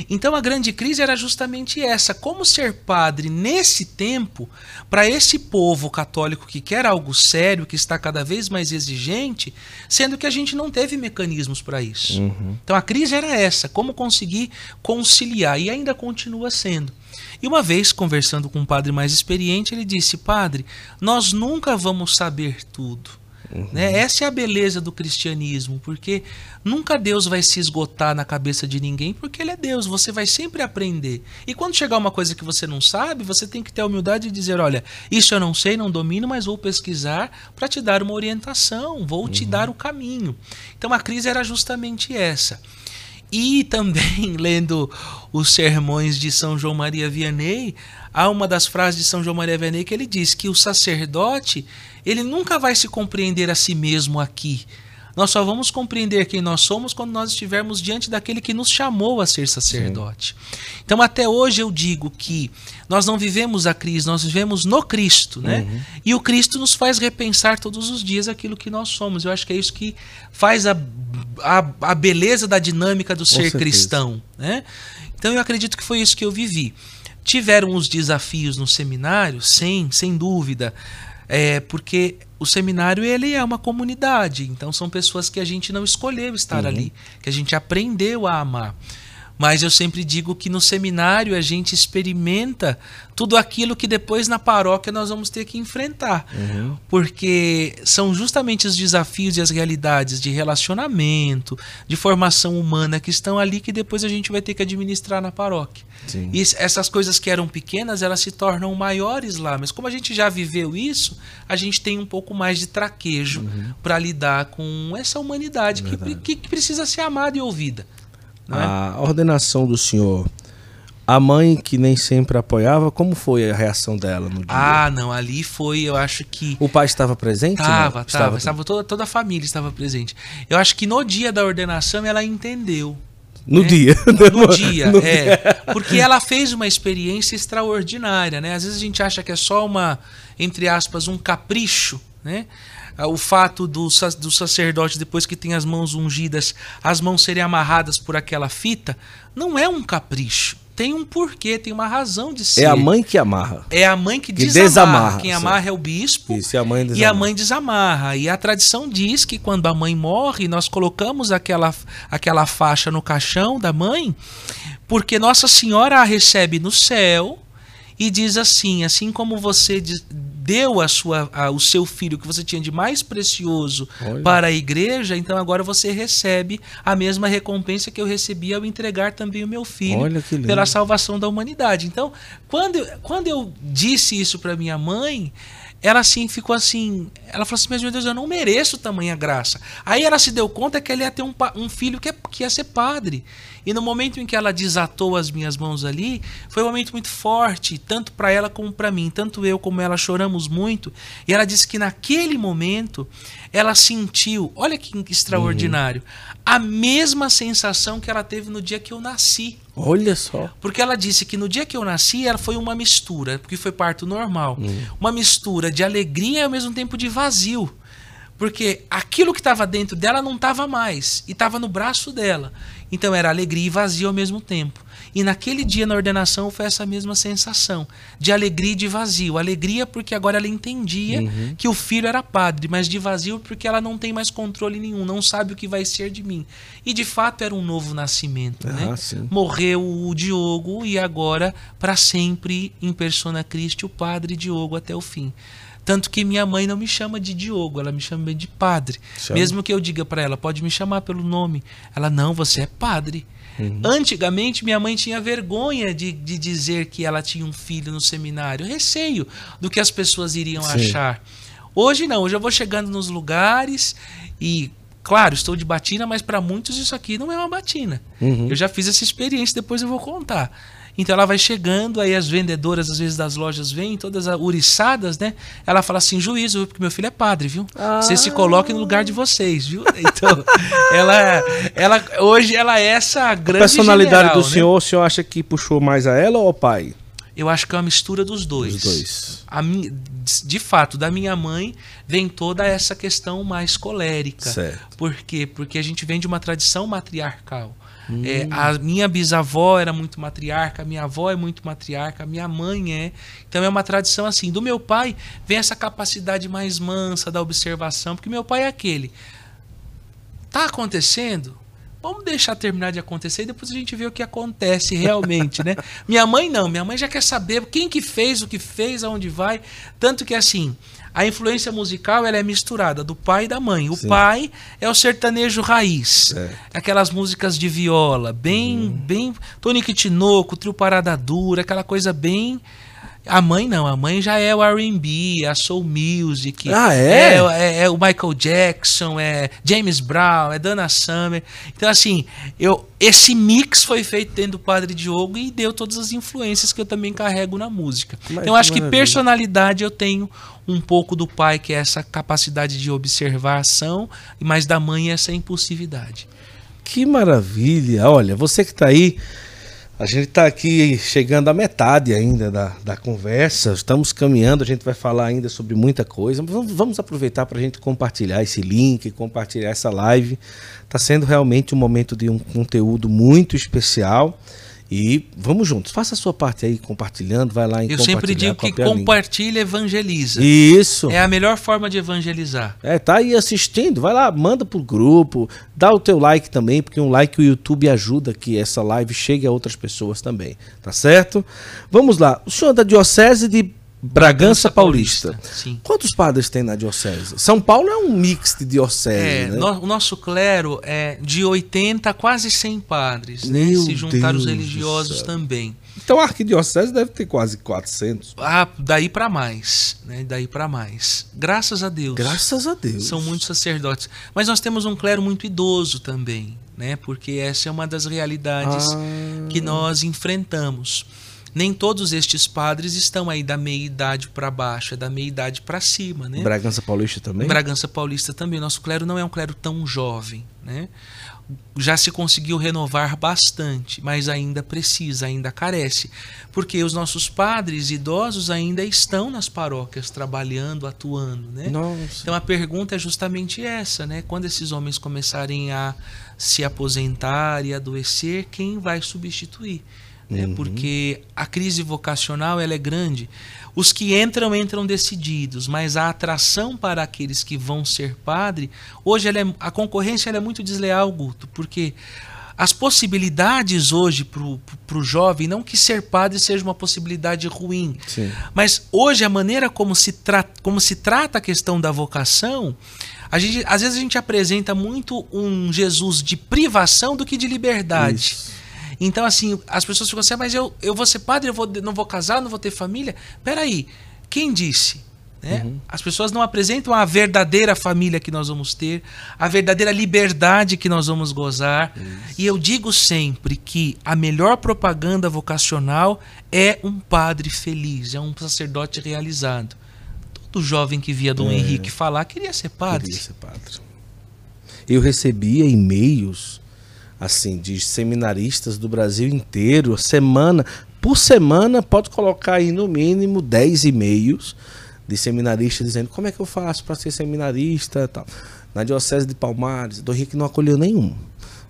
S2: Então a grande crise era justamente essa: como ser padre nesse tempo para esse povo católico que quer algo sério, que está cada vez mais exigente, sendo que a gente não teve mecanismos para isso. Uhum. Então a crise era essa: como conseguir conciliar, e ainda continua sendo. E uma vez, conversando com um padre mais experiente, ele disse: Padre, nós nunca vamos saber tudo. Uhum. Né? Essa é a beleza do cristianismo, porque nunca Deus vai se esgotar na cabeça de ninguém, porque Ele é Deus, você vai sempre aprender. E quando chegar uma coisa que você não sabe, você tem que ter a humildade de dizer: olha, isso eu não sei, não domino, mas vou pesquisar para te dar uma orientação, vou uhum. te dar o caminho. Então a crise era justamente essa. E também, lendo os sermões de São João Maria Vianney, há uma das frases de São João Maria Vianney que ele diz que o sacerdote ele nunca vai se compreender a si mesmo aqui. Nós só vamos compreender quem nós somos quando nós estivermos diante daquele que nos chamou a ser sacerdote. Sim. Então, até hoje eu digo que nós não vivemos a crise, nós vivemos no Cristo, né? Uhum. E o Cristo nos faz repensar todos os dias aquilo que nós somos. Eu acho que é isso que faz a, a, a beleza da dinâmica do Com ser certeza. cristão, né? Então, eu acredito que foi isso que eu vivi. Tiveram os desafios no seminário? Sim, sem dúvida. É, porque o seminário ele é uma comunidade, então são pessoas que a gente não escolheu estar uhum. ali, que a gente aprendeu a amar. Mas eu sempre digo que no seminário a gente experimenta tudo aquilo que depois na paróquia nós vamos ter que enfrentar. Uhum. Porque são justamente os desafios e as realidades de relacionamento, de formação humana que estão ali que depois a gente vai ter que administrar na paróquia. Sim. E essas coisas que eram pequenas, elas se tornam maiores lá. Mas como a gente já viveu isso, a gente tem um pouco mais de traquejo uhum. para lidar com essa humanidade que, que, que precisa ser amada e ouvida.
S1: É? A ordenação do senhor, a mãe que nem sempre apoiava, como foi a reação dela no dia?
S2: Ah, não, ali foi, eu acho que.
S1: O pai estava presente?
S2: Estava, estava, estava toda, toda a família estava presente. Eu acho que no dia da ordenação ela entendeu.
S1: No
S2: né?
S1: dia.
S2: No dia, no é. Dia. Porque ela fez uma experiência extraordinária, né? Às vezes a gente acha que é só uma, entre aspas, um capricho, né? Ah, o fato do, do sacerdote, depois que tem as mãos ungidas, as mãos serem amarradas por aquela fita, não é um capricho. Tem um porquê, tem uma razão de ser.
S1: É a mãe que amarra.
S2: É a mãe que, que desamarra. desamarra. Quem amarra é o bispo.
S1: Isso, e, a mãe desamarra.
S2: e a mãe desamarra. E a tradição diz que quando a mãe morre, nós colocamos aquela, aquela faixa no caixão da mãe, porque Nossa Senhora a recebe no céu e diz assim: assim como você deu a sua, a, o seu filho que você tinha de mais precioso Olha. para a igreja, então agora você recebe a mesma recompensa que eu recebi ao entregar também o meu filho pela salvação da humanidade. Então, quando, quando eu disse isso para minha mãe, ela assim ficou assim. Ela falou assim: Mas meu Deus, eu não mereço tamanha graça. Aí ela se deu conta que ela ia ter um, um filho que, é, que ia ser padre. E no momento em que ela desatou as minhas mãos ali, foi um momento muito forte, tanto para ela como para mim. Tanto eu como ela choramos muito. E ela disse que naquele momento ela sentiu, olha que extraordinário, uhum. a mesma sensação que ela teve no dia que eu nasci.
S1: Olha só.
S2: Porque ela disse que no dia que eu nasci, ela foi uma mistura, porque foi parto normal. Uhum. Uma mistura de alegria e ao mesmo tempo de vazio. Porque aquilo que estava dentro dela não estava mais e estava no braço dela. Então era alegria e vazio ao mesmo tempo. E naquele dia na ordenação foi essa mesma sensação de alegria e de vazio. Alegria porque agora ela entendia uhum. que o filho era padre, mas de vazio porque ela não tem mais controle nenhum, não sabe o que vai ser de mim. E de fato era um novo nascimento, né? ah, né? Sim. Morreu o Diogo e agora para sempre em persona Christi o padre Diogo até o fim. Tanto que minha mãe não me chama de Diogo, ela me chama de padre. Chama. Mesmo que eu diga para ela, pode me chamar pelo nome. Ela, não, você é padre. Uhum. Antigamente, minha mãe tinha vergonha de, de dizer que ela tinha um filho no seminário, receio do que as pessoas iriam Sim. achar. Hoje não, hoje eu vou chegando nos lugares e Claro, estou de batina, mas para muitos isso aqui não é uma batina. Uhum. Eu já fiz essa experiência, depois eu vou contar. Então ela vai chegando, aí as vendedoras, às vezes, das lojas vêm, todas uriçadas, né? Ela fala assim: juízo, porque meu filho é padre, viu? Ah. Vocês se coloquem no lugar de vocês, viu? Então, ela, ela, hoje ela é essa grande.
S1: A personalidade general, do né? senhor, o senhor acha que puxou mais a ela ou ao pai?
S2: Eu acho que é uma mistura dos dois.
S1: Os dois.
S2: A minha, de fato, da minha mãe vem toda essa questão mais colérica.
S1: Certo.
S2: Por quê? Porque a gente vem de uma tradição matriarcal. Hum. É, a minha bisavó era muito matriarca, a minha avó é muito matriarca, a minha mãe é. Então é uma tradição assim. Do meu pai vem essa capacidade mais mansa da observação, porque meu pai é aquele. Tá acontecendo? Vamos deixar terminar de acontecer e depois a gente vê o que acontece realmente, né? minha mãe não, minha mãe já quer saber quem que fez, o que fez, aonde vai. Tanto que assim, a influência musical ela é misturada do pai e da mãe. O Sim. pai é o sertanejo raiz, é. aquelas músicas de viola, bem, hum. bem Tonique Tinoco, Trio Parada Dura, aquela coisa bem a mãe não, a mãe já é o R&B, a soul music.
S1: Ah, é?
S2: É, é? é, o Michael Jackson, é James Brown, é Dana Summer. Então assim, eu esse mix foi feito dentro do Padre Diogo e deu todas as influências que eu também carrego na música. Mas então eu acho que personalidade eu tenho um pouco do pai, que é essa capacidade de observação, mas da mãe essa impulsividade.
S1: Que maravilha! Olha, você que está aí a gente está aqui chegando à metade ainda da, da conversa, estamos caminhando, a gente vai falar ainda sobre muita coisa. Vamos, vamos aproveitar para a gente compartilhar esse link, compartilhar essa live. Está sendo realmente um momento de um conteúdo muito especial. E vamos juntos, faça a sua parte aí compartilhando, vai lá em
S2: Eu sempre digo que compartilha evangeliza.
S1: Isso.
S2: É a melhor forma de evangelizar.
S1: É, tá aí assistindo, vai lá, manda pro grupo, dá o teu like também, porque um like o YouTube ajuda que essa live chegue a outras pessoas também, tá certo? Vamos lá. O senhor é da Diocese de Bragança Paulista. Paulista. Quantos padres tem na diocese? São Paulo é um mix de diocese, é, né?
S2: no, o nosso clero é de 80 a quase 100 padres, né? Se juntar Deus os religiosos também.
S1: Então a arquidiocese deve ter quase 400.
S2: Ah, daí para mais, né? Daí para mais. Graças a Deus.
S1: Graças a Deus.
S2: São muitos sacerdotes. Mas nós temos um clero muito idoso também, né? Porque essa é uma das realidades ah. que nós enfrentamos nem todos estes padres estão aí da meia idade para baixo, é da meia idade para cima, né?
S1: Bragança Paulista também?
S2: Bragança Paulista também. Nosso clero não é um clero tão jovem, né? Já se conseguiu renovar bastante, mas ainda precisa, ainda carece, porque os nossos padres idosos ainda estão nas paróquias trabalhando, atuando, né?
S1: Nossa.
S2: Então a pergunta é justamente essa, né? Quando esses homens começarem a se aposentar e adoecer, quem vai substituir? Né? Uhum. porque a crise vocacional ela é grande. Os que entram, entram decididos, mas a atração para aqueles que vão ser padre, hoje é, a concorrência é muito desleal, Guto, porque as possibilidades hoje para o jovem, não que ser padre seja uma possibilidade ruim,
S1: Sim.
S2: mas hoje a maneira como se, tra como se trata a questão da vocação, a gente, às vezes a gente apresenta muito um Jesus de privação do que de liberdade. Isso. Então, assim, as pessoas ficam assim, ah, mas eu, eu vou ser padre, eu vou, não vou casar, não vou ter família. Peraí, quem disse? Né? Uhum. As pessoas não apresentam a verdadeira família que nós vamos ter, a verdadeira liberdade que nós vamos gozar. Isso. E eu digo sempre que a melhor propaganda vocacional é um padre feliz, é um sacerdote realizado. Todo jovem que via Dom é. Henrique falar queria ser padre.
S1: Queria ser padre. Eu recebia e-mails assim de seminaristas do Brasil inteiro, semana por semana, pode colocar aí no mínimo 10 e-mails de seminaristas dizendo como é que eu faço para ser seminarista tal. Na Diocese de Palmares, do Henrique não acolheu nenhum.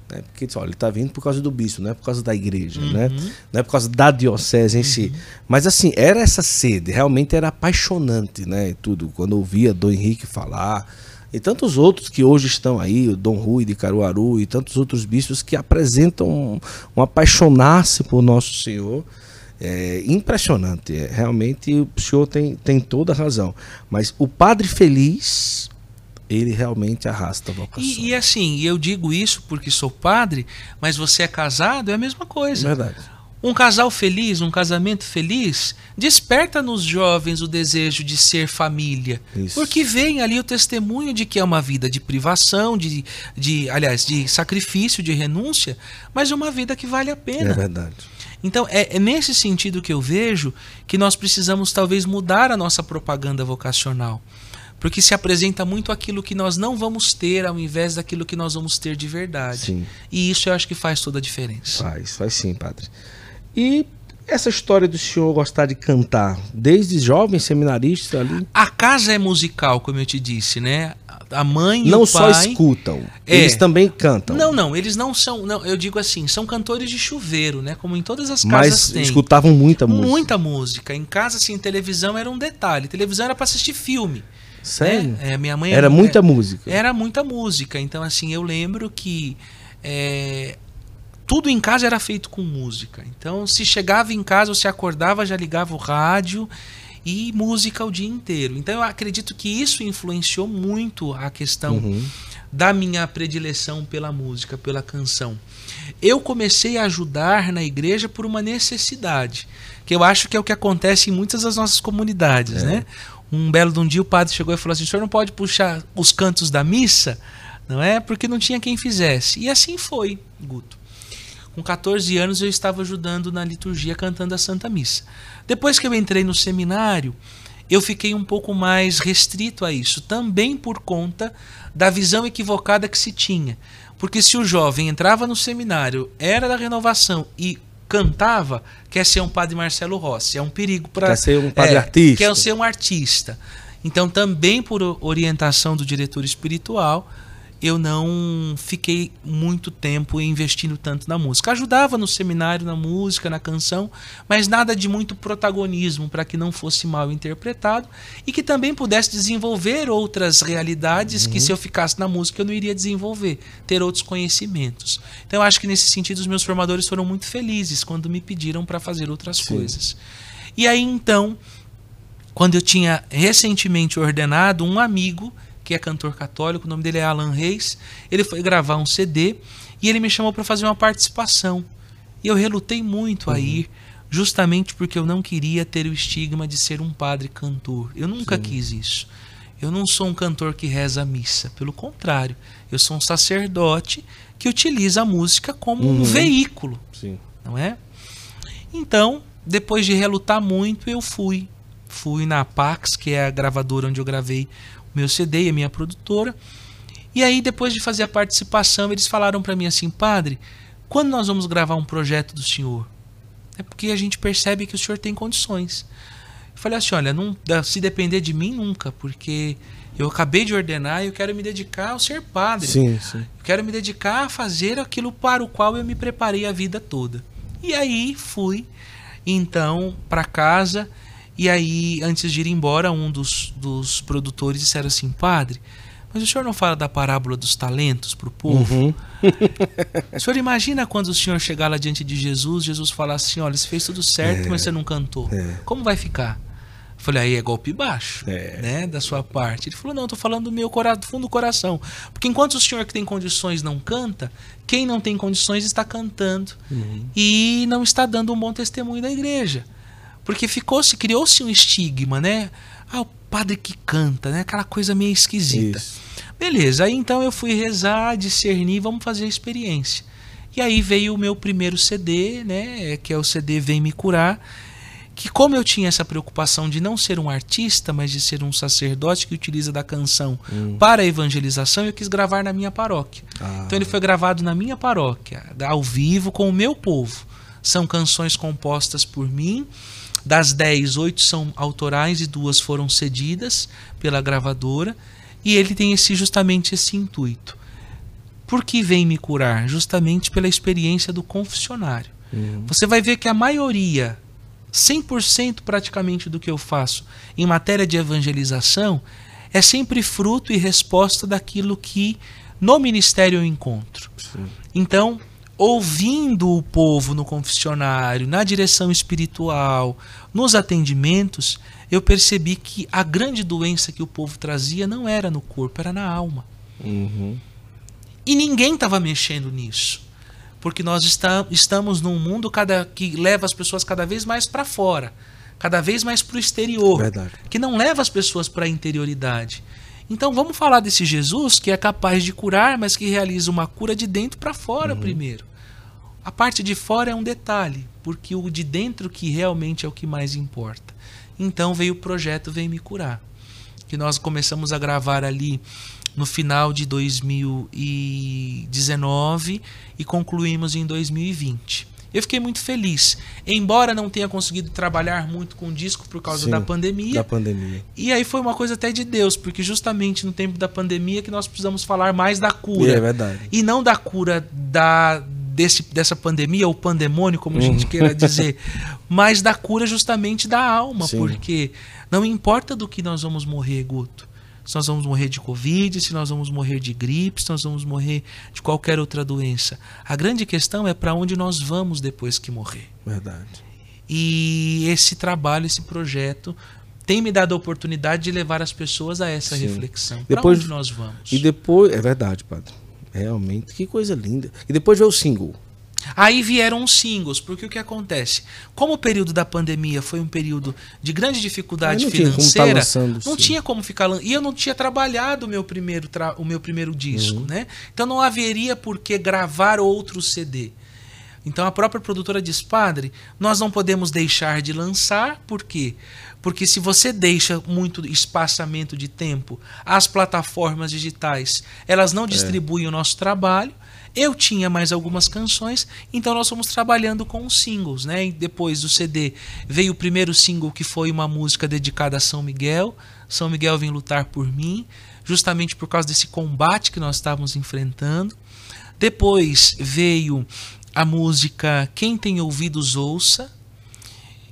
S1: Né? Porque olha, ele está vindo por causa do bispo, não é por causa da igreja, né? uhum. né? não é por causa da diocese em uhum. si. Mas assim, era essa sede, realmente era apaixonante, né? Tudo. Quando eu ouvia Dom Henrique falar, e tantos outros que hoje estão aí, o Dom Rui de Caruaru e tantos outros bispos que apresentam um, um apaixonar-se por Nosso Senhor é impressionante. É, realmente o senhor tem, tem toda a razão. Mas o padre feliz, ele realmente arrasta a vocação.
S2: E, e assim, eu digo isso porque sou padre, mas você é casado, é a mesma coisa.
S1: Verdade.
S2: Um casal feliz, um casamento feliz, desperta nos jovens o desejo de ser família. Isso. Porque vem ali o testemunho de que é uma vida de privação, de, de, aliás, de sacrifício, de renúncia, mas é uma vida que vale a pena.
S1: É verdade.
S2: Então, é, é, nesse sentido que eu vejo que nós precisamos talvez mudar a nossa propaganda vocacional. Porque se apresenta muito aquilo que nós não vamos ter ao invés daquilo que nós vamos ter de verdade.
S1: Sim.
S2: E isso eu acho que faz toda a diferença.
S1: Faz, faz sim, padre. E essa história do senhor gostar de cantar, desde jovem seminarista ali?
S2: A casa é musical, como eu te disse, né? a mãe e
S1: não
S2: o pai.
S1: Não só escutam, é. eles também cantam.
S2: Não, não, eles não são. Não, eu digo assim, são cantores de chuveiro, né? Como em todas as casas
S1: Mas tem. escutavam muita música.
S2: Muita música. Em casa, assim, televisão era um detalhe. Televisão era para assistir filme.
S1: Sério?
S2: Né? É, minha mãe
S1: era, muita música.
S2: Era muita música. Então, assim, eu lembro que é, tudo em casa era feito com música. Então, se chegava em casa, você acordava, já ligava o rádio e música o dia inteiro. Então eu acredito que isso influenciou muito a questão uhum. da minha predileção pela música, pela canção. Eu comecei a ajudar na igreja por uma necessidade, que eu acho que é o que acontece em muitas das nossas comunidades, é. né? Um belo de um dia o padre chegou e falou assim: "O senhor não pode puxar os cantos da missa?" Não é? Porque não tinha quem fizesse. E assim foi, Guto. Com 14 anos eu estava ajudando na liturgia cantando a Santa Missa. Depois que eu entrei no seminário, eu fiquei um pouco mais restrito a isso, também por conta da visão equivocada que se tinha. Porque se o jovem entrava no seminário, era da renovação e cantava, quer ser um padre Marcelo Rossi, é um perigo para
S1: quer ser um padre é, artista,
S2: quer ser um artista. Então, também por orientação do diretor espiritual, eu não fiquei muito tempo investindo tanto na música. Ajudava no seminário, na música, na canção, mas nada de muito protagonismo para que não fosse mal interpretado e que também pudesse desenvolver outras realidades uhum. que se eu ficasse na música eu não iria desenvolver, ter outros conhecimentos. Então eu acho que nesse sentido os meus formadores foram muito felizes quando me pediram para fazer outras Sim. coisas. E aí então, quando eu tinha recentemente ordenado, um amigo que é cantor católico, o nome dele é Alan Reis. Ele foi gravar um CD e ele me chamou para fazer uma participação. E eu relutei muito uhum. a ir, justamente porque eu não queria ter o estigma de ser um padre cantor. Eu nunca Sim. quis isso. Eu não sou um cantor que reza a missa, pelo contrário, eu sou um sacerdote que utiliza a música como uhum. um veículo,
S1: Sim.
S2: não é? Então, depois de relutar muito, eu fui. Fui na Pax, que é a gravadora onde eu gravei meu CD e a minha produtora. E aí, depois de fazer a participação, eles falaram para mim assim: Padre, quando nós vamos gravar um projeto do senhor? É porque a gente percebe que o senhor tem condições. Eu falei assim: olha, não, se depender de mim, nunca, porque eu acabei de ordenar e eu quero me dedicar ao ser padre.
S1: Sim, sim. Eu
S2: quero me dedicar a fazer aquilo para o qual eu me preparei a vida toda. E aí fui, então, para casa e aí, antes de ir embora, um dos, dos produtores disseram assim: Padre, mas o senhor não fala da parábola dos talentos para o povo? Uhum. o senhor imagina quando o senhor chegar lá diante de Jesus, Jesus falar assim: olha, você fez tudo certo, é, mas você não cantou. É. Como vai ficar? Eu falei, aí é golpe baixo, é. né, da sua parte. Ele falou, não, estou falando do meu cora do fundo do coração. Porque enquanto o senhor que tem condições não canta, quem não tem condições está cantando. Uhum. E não está dando um bom testemunho da igreja. Porque ficou-se, criou-se um estigma, né? Ah, o padre que canta, né? Aquela coisa meio esquisita.
S1: Isso.
S2: Beleza, aí então eu fui rezar, discernir, vamos fazer a experiência. E aí veio o meu primeiro CD, né? Que é o CD Vem Me Curar. Que como eu tinha essa preocupação de não ser um artista, mas de ser um sacerdote que utiliza da canção para a evangelização, eu quis gravar na minha paróquia.
S1: Ah.
S2: Então ele foi gravado na minha paróquia, ao vivo, com o meu povo. São canções compostas por mim. Das 10, 8 são autorais e duas foram cedidas pela gravadora. E ele tem esse justamente esse intuito. Por que vem me curar? Justamente pela experiência do confessionário. Você vai ver que a maioria, 100% praticamente do que eu faço em matéria de evangelização, é sempre fruto e resposta daquilo que no ministério eu encontro.
S1: Sim.
S2: Então, ouvindo o povo no confessionário, na direção espiritual, nos atendimentos, eu percebi que a grande doença que o povo trazia não era no corpo, era na alma.
S1: Uhum.
S2: E ninguém estava mexendo nisso. Porque nós está, estamos num mundo cada, que leva as pessoas cada vez mais para fora, cada vez mais para o exterior,
S1: Verdade.
S2: que não leva as pessoas para a interioridade. Então vamos falar desse Jesus que é capaz de curar, mas que realiza uma cura de dentro para fora primeiro. A parte de fora é um detalhe, porque o de dentro que realmente é o que mais importa. Então veio o projeto Vem Me Curar, que nós começamos a gravar ali no final de 2019 e concluímos em 2020. Eu fiquei muito feliz, embora não tenha conseguido trabalhar muito com o disco por causa
S1: Sim,
S2: da pandemia.
S1: Da pandemia.
S2: E aí foi uma coisa até de Deus, porque justamente no tempo da pandemia que nós precisamos falar mais da cura.
S1: É verdade.
S2: E não da cura da, desse, dessa pandemia, ou pandemônio, como a gente queira dizer, mas da cura justamente da alma,
S1: Sim.
S2: porque não importa do que nós vamos morrer, Guto. Se nós vamos morrer de Covid, se nós vamos morrer de gripe, se nós vamos morrer de qualquer outra doença. A grande questão é para onde nós vamos depois que morrer.
S1: Verdade.
S2: E esse trabalho, esse projeto, tem me dado a oportunidade de levar as pessoas a essa
S1: Sim.
S2: reflexão. Para
S1: Depois-
S2: onde nós vamos?
S1: E depois. É verdade, padre. Realmente, que coisa linda. E depois veio o single.
S2: Aí vieram os singles, porque o que acontece? Como o período da pandemia foi um período de grande dificuldade
S1: não tinha como tá
S2: financeira,
S1: lançando,
S2: não
S1: sim.
S2: tinha como ficar lan- e eu não tinha trabalhado o meu primeiro tra- o meu primeiro disco,
S1: Uhum.
S2: né? Então não haveria por que gravar outro CD. Então a própria produtora diz, padre, nós não podemos deixar de lançar, por quê? Porque se você deixa muito espaçamento de tempo, as plataformas digitais, elas
S1: É.
S2: não distribuem o nosso trabalho. Eu tinha mais algumas canções, então nós fomos trabalhando com os singles, né? E depois do CD veio o primeiro single que foi uma música dedicada a São Miguel. São Miguel vem lutar por mim, justamente por causa desse combate que nós estávamos enfrentando. Depois veio a música Quem tem ouvidos ouça,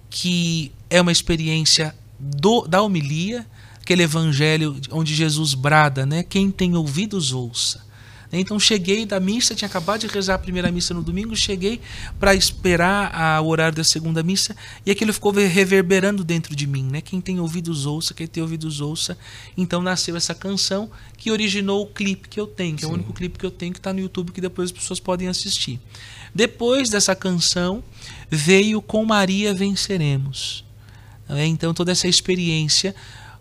S2: que é uma experiência do, da homilia, aquele evangelho onde Jesus brada, né? Quem tem ouvidos ouça. Então cheguei da missa, tinha acabado de rezar a primeira missa no domingo, cheguei para esperar a- o horário da segunda missa e aquilo ficou ve- reverberando dentro de mim, né? Quem tem ouvidos ouça, quem tem ouvidos ouça. Então nasceu essa canção que originou o clipe que eu tenho, que é o único clipe que eu tenho que está no YouTube que depois as pessoas podem assistir. Depois dessa canção veio com Maria venceremos. né? Então toda essa experiência,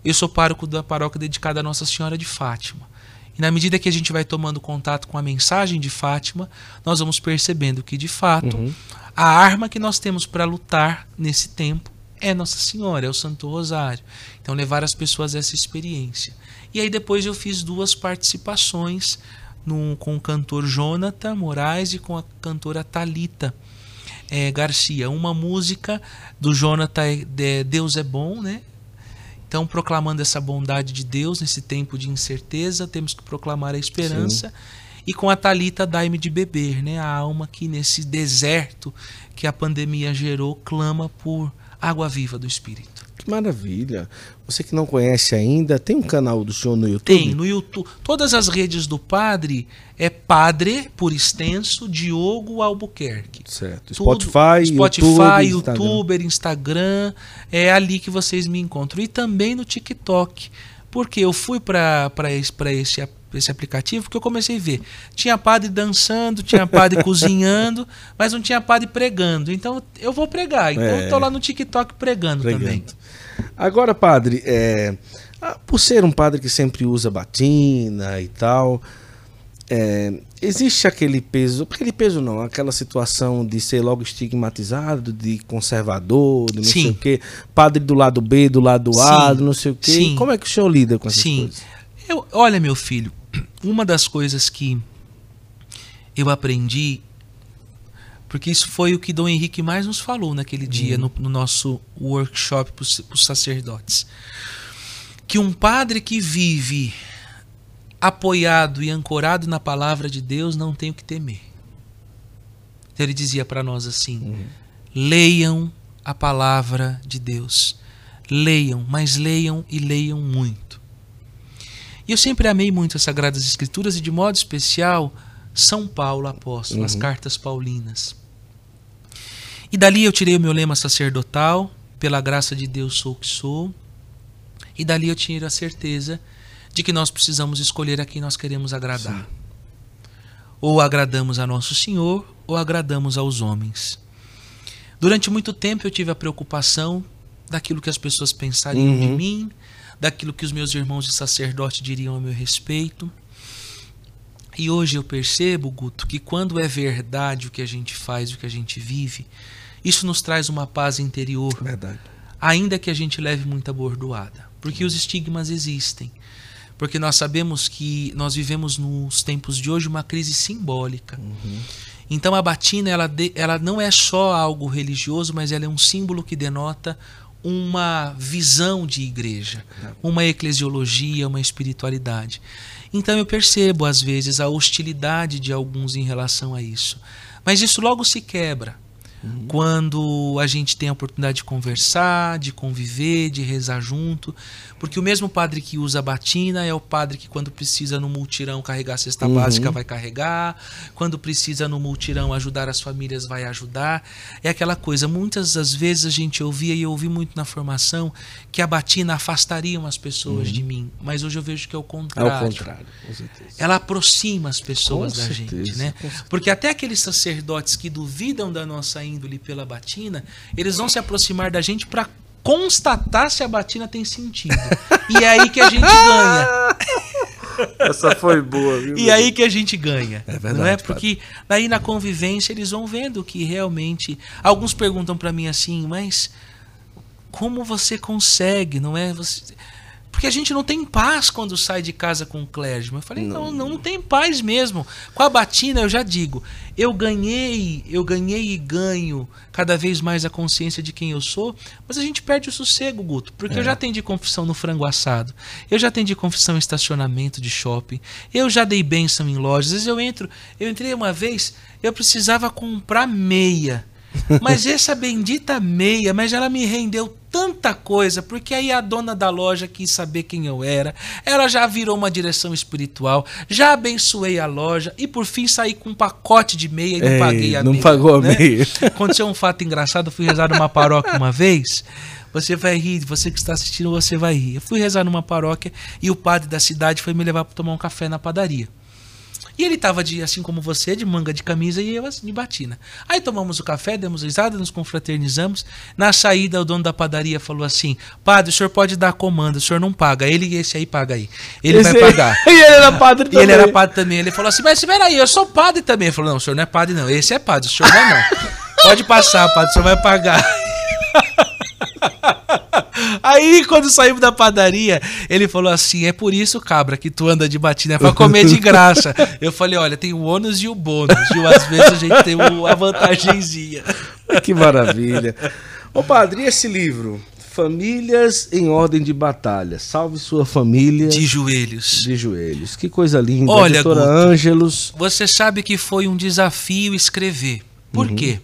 S2: eu sou pároco da paróquia dedicada a Nossa Senhora de Fátima. E na medida que a gente vai tomando contato com a mensagem de Fátima, nós vamos percebendo que de fato
S1: Uhum.
S2: a arma que nós temos para lutar nesse tempo é Nossa Senhora, é o Santo Rosário. Então levar as pessoas a essa experiência. E aí depois eu fiz duas participações no- com o cantor Jonathan Moraes e com a cantora Talita eh, Garcia. Uma música do Jonathan é de Deus é bom, né? Então, proclamando essa bondade de Deus nesse tempo de incerteza, temos que proclamar a esperança. E com a Talita, dai-me de beber, né? A alma que nesse deserto que a pandemia gerou clama por água viva do Espírito.
S1: Que maravilha. Você que não conhece ainda, tem um canal do senhor no YouTube?
S2: Tem no YouTube, todas as redes do Padre é Padre por extenso Diogo Albuquerque.
S1: Certo.
S2: Tudo-
S1: Spotify,
S2: Spotify,
S1: YouTube, Instagram.
S2: YouTuber, Instagram, é ali que vocês me encontram. E também no TikTok, Porque eu fui para esse, esse, esse aplicativo porque eu comecei a ver. Tinha padre dançando, tinha padre cozinhando, mas não tinha padre pregando. Então eu vou pregar. Então é. eu tô lá no TikTok pregando, pregando. também.
S1: Agora, padre, é, por ser um padre que sempre usa batina e tal, é, existe aquele peso, aquele peso não, aquela situação de ser logo estigmatizado, de conservador, de não Sim. sei o quê, padre do lado B, do lado A, do não sei o quê. Sim. Como é que o senhor lida com essas Sim. coisas?
S2: Eu, olha, meu filho, uma das coisas que eu aprendi, porque isso foi o que Dom Henrique mais nos falou naquele dia, uhum. no, no nosso workshop para os sacerdotes, que um padre que vive apoiado e ancorado na palavra de Deus, não tem o que temer. Então ele dizia para nós assim: uhum. leiam a palavra de Deus. Leiam, mas leiam e leiam muito. E eu sempre amei muito as Sagradas Escrituras e, de modo especial, São Paulo apóstolo, uhum. as cartas paulinas. E dali eu tirei o meu lema sacerdotal, pela graça de Deus sou o que sou. E dali eu tinha a certeza de que nós precisamos escolher a quem nós queremos agradar. Sim. Ou agradamos a nosso Senhor, ou agradamos aos homens. Durante muito tempo eu tive a preocupação daquilo que as pessoas pensariam uhum. de mim, daquilo que os meus irmãos de sacerdote diriam a meu respeito. E hoje eu percebo, Guto, que quando é verdade o que a gente faz, o que a gente vive, isso nos traz uma paz interior.
S1: Verdade.
S2: Ainda que a gente leve muita bordoada. Porque os estigmas existem porque nós sabemos que nós vivemos nos tempos de hoje uma crise simbólica. Uhum. Então a batina ela, de, ela não é só algo religioso, mas ela é um símbolo que denota uma visão de igreja, uma eclesiologia, uma espiritualidade. Então eu percebo às vezes a hostilidade de alguns em relação a isso. Mas isso logo se quebra Uhum. Quando a gente tem a oportunidade de conversar, de conviver, de rezar junto. Porque o mesmo padre que usa a batina é o padre que, quando precisa no multirão carregar a cesta uhum. básica, vai carregar. Quando precisa no multirão ajudar as famílias, vai ajudar. É aquela coisa. Muitas das vezes a gente ouvia, e eu ouvi muito na formação, que a batina afastaria as pessoas uhum. de mim. Mas hoje eu vejo que é o contrário. É o contrário, com certeza. Ela aproxima as pessoas com da certeza, gente, né? Porque até aqueles sacerdotes que duvidam da nossa índole pela batina, eles vão se aproximar da gente para constatar se a batina tem sentido. e é aí que a gente ganha.
S1: Essa foi boa, viu?
S2: E aí que a gente ganha. É verdade. Não é? Porque aí na convivência eles vão vendo que realmente. Alguns perguntam para mim assim, mas como você consegue, não é? Você, porque a gente não tem paz quando sai de casa com o clérigo. Eu falei, não, não, não tem paz mesmo. Com a batina, eu já digo, eu ganhei, eu ganhei e ganho cada vez mais a consciência de quem eu sou, mas a gente perde o sossego, Guto. Porque é. eu já atendi confissão no frango assado, eu já atendi confissão em estacionamento de shopping, eu já dei bênção em lojas. Às vezes eu entro, eu entrei uma vez, eu precisava comprar meia. Mas essa bendita meia, mas ela me rendeu tanta coisa, porque aí a dona da loja quis saber quem eu era, ela já virou uma direção espiritual, já abençoei a loja e por fim saí com um pacote de meia e não Ei, paguei a
S1: não
S2: meia.
S1: Não pagou a né? meia.
S2: Aconteceu um fato engraçado, fui rezar numa paróquia uma vez. Você vai rir, você que está assistindo, você vai rir. Eu fui rezar numa paróquia e o padre da cidade foi me levar para tomar um café na padaria. E ele tava de, assim como você, de manga de camisa e eu assim, de batina. Aí tomamos o café, demos risada, nos confraternizamos. Na saída, o dono da padaria falou assim: Padre, o senhor pode dar comanda, o senhor não paga. Ele e esse aí paga aí. Ele esse vai pagar.
S1: e ele era padre também.
S2: E ele era padre também. Ele falou assim: Mas espera aí, eu sou padre também. Ele falou: Não, o senhor não é padre, não. Esse é padre, o senhor não é, não. Pode passar, padre, o senhor vai pagar. Aí, quando saímos da padaria, ele falou assim: é por isso, cabra, que tu anda de batina, é pra comer de graça. Eu falei: olha, tem o ônus e o bônus, viu? Às vezes a gente tem a vantagenzinha.
S1: Que maravilha. Ô, padre, e esse livro? Famílias em ordem de batalha. Salve sua família.
S2: De joelhos.
S1: De joelhos. Que coisa linda.
S2: Olha, Doutora Guto, Ângelos. Você sabe que foi um desafio escrever. Por uhum. quê?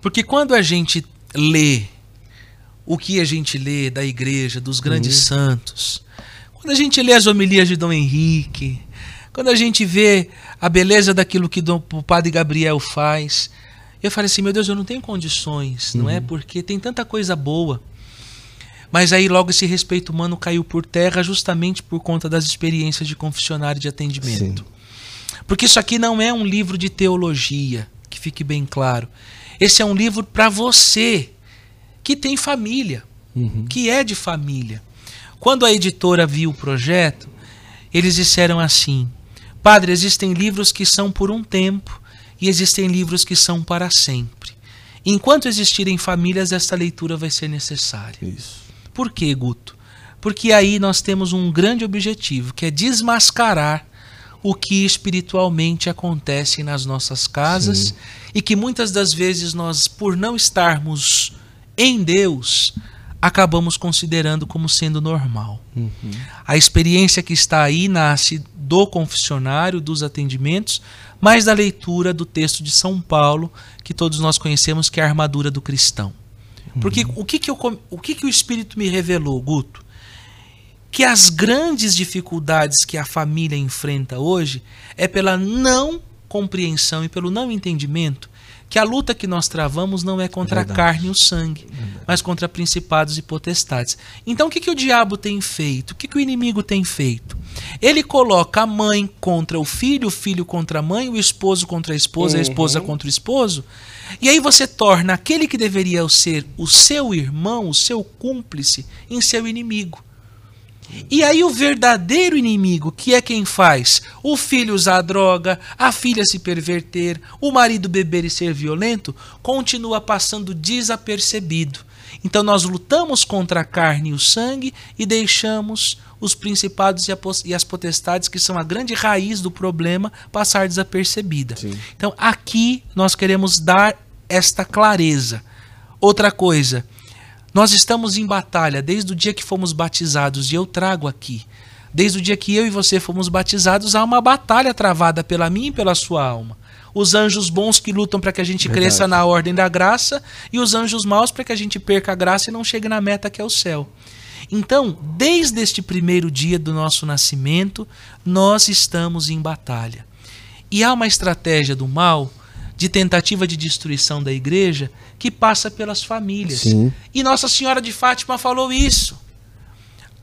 S2: Porque quando a gente lê o que a gente lê da igreja, dos grandes uhum. santos, quando a gente lê as homilias de Dom Henrique, quando a gente vê a beleza daquilo que Dom, o Padre Gabriel faz, eu falei assim, meu Deus, eu não tenho condições, uhum. não é? Uhum. Porque tem tanta coisa boa. Mas aí logo esse respeito humano caiu por terra justamente por conta das experiências de confessionário de atendimento. Sim. Porque isso aqui não é um livro de teologia, que fique bem claro. Esse é um livro para você que tem família, uhum. que é de família. Quando a editora viu o projeto, eles disseram assim: Padre, existem livros que são por um tempo e existem livros que são para sempre. Enquanto existirem famílias, esta leitura vai ser necessária. Isso. Por que, Guto? Porque aí nós temos um grande objetivo, que é desmascarar o que espiritualmente acontece nas nossas casas Sim. e que muitas das vezes nós, por não estarmos em Deus, acabamos considerando como sendo normal. Uhum. A experiência que está aí nasce do confessionário, dos atendimentos, mas da leitura do texto de São Paulo, que todos nós conhecemos, que é a armadura do cristão. Porque uhum. o, que, que, eu, o que, que o Espírito me revelou, Guto? Que as grandes dificuldades que a família enfrenta hoje é pela não compreensão e pelo não entendimento que a luta que nós travamos não é contra Verdade. a carne e o sangue, Verdade. mas contra principados e potestades. Então o que, que o diabo tem feito? O que, que o inimigo tem feito? Ele coloca a mãe contra o filho, o filho contra a mãe, o esposo contra a esposa, uhum. a esposa contra o esposo. E aí você torna aquele que deveria ser o seu irmão, o seu cúmplice, em seu inimigo. E aí o verdadeiro inimigo, que é quem faz o filho usar droga, a filha se perverter, o marido beber e ser violento, continua passando desapercebido. Então nós lutamos contra a carne e o sangue e deixamos os principados e as potestades, que são a grande raiz do problema, passar desapercebida. Sim. Então aqui nós queremos dar esta clareza. Outra coisa, nós estamos em batalha desde o dia que fomos batizados, e eu trago aqui. Desde o dia que eu e você fomos batizados, há uma batalha travada pela minha e pela sua alma. Os anjos bons que lutam para que a gente Verdade. cresça na ordem da graça, e os anjos maus para que a gente perca a graça e não chegue na meta que é o céu. Então, desde este primeiro dia do nosso nascimento, nós estamos em batalha. E há uma estratégia do mal de tentativa de destruição da igreja que passa pelas famílias. Sim. E Nossa Senhora de Fátima falou isso.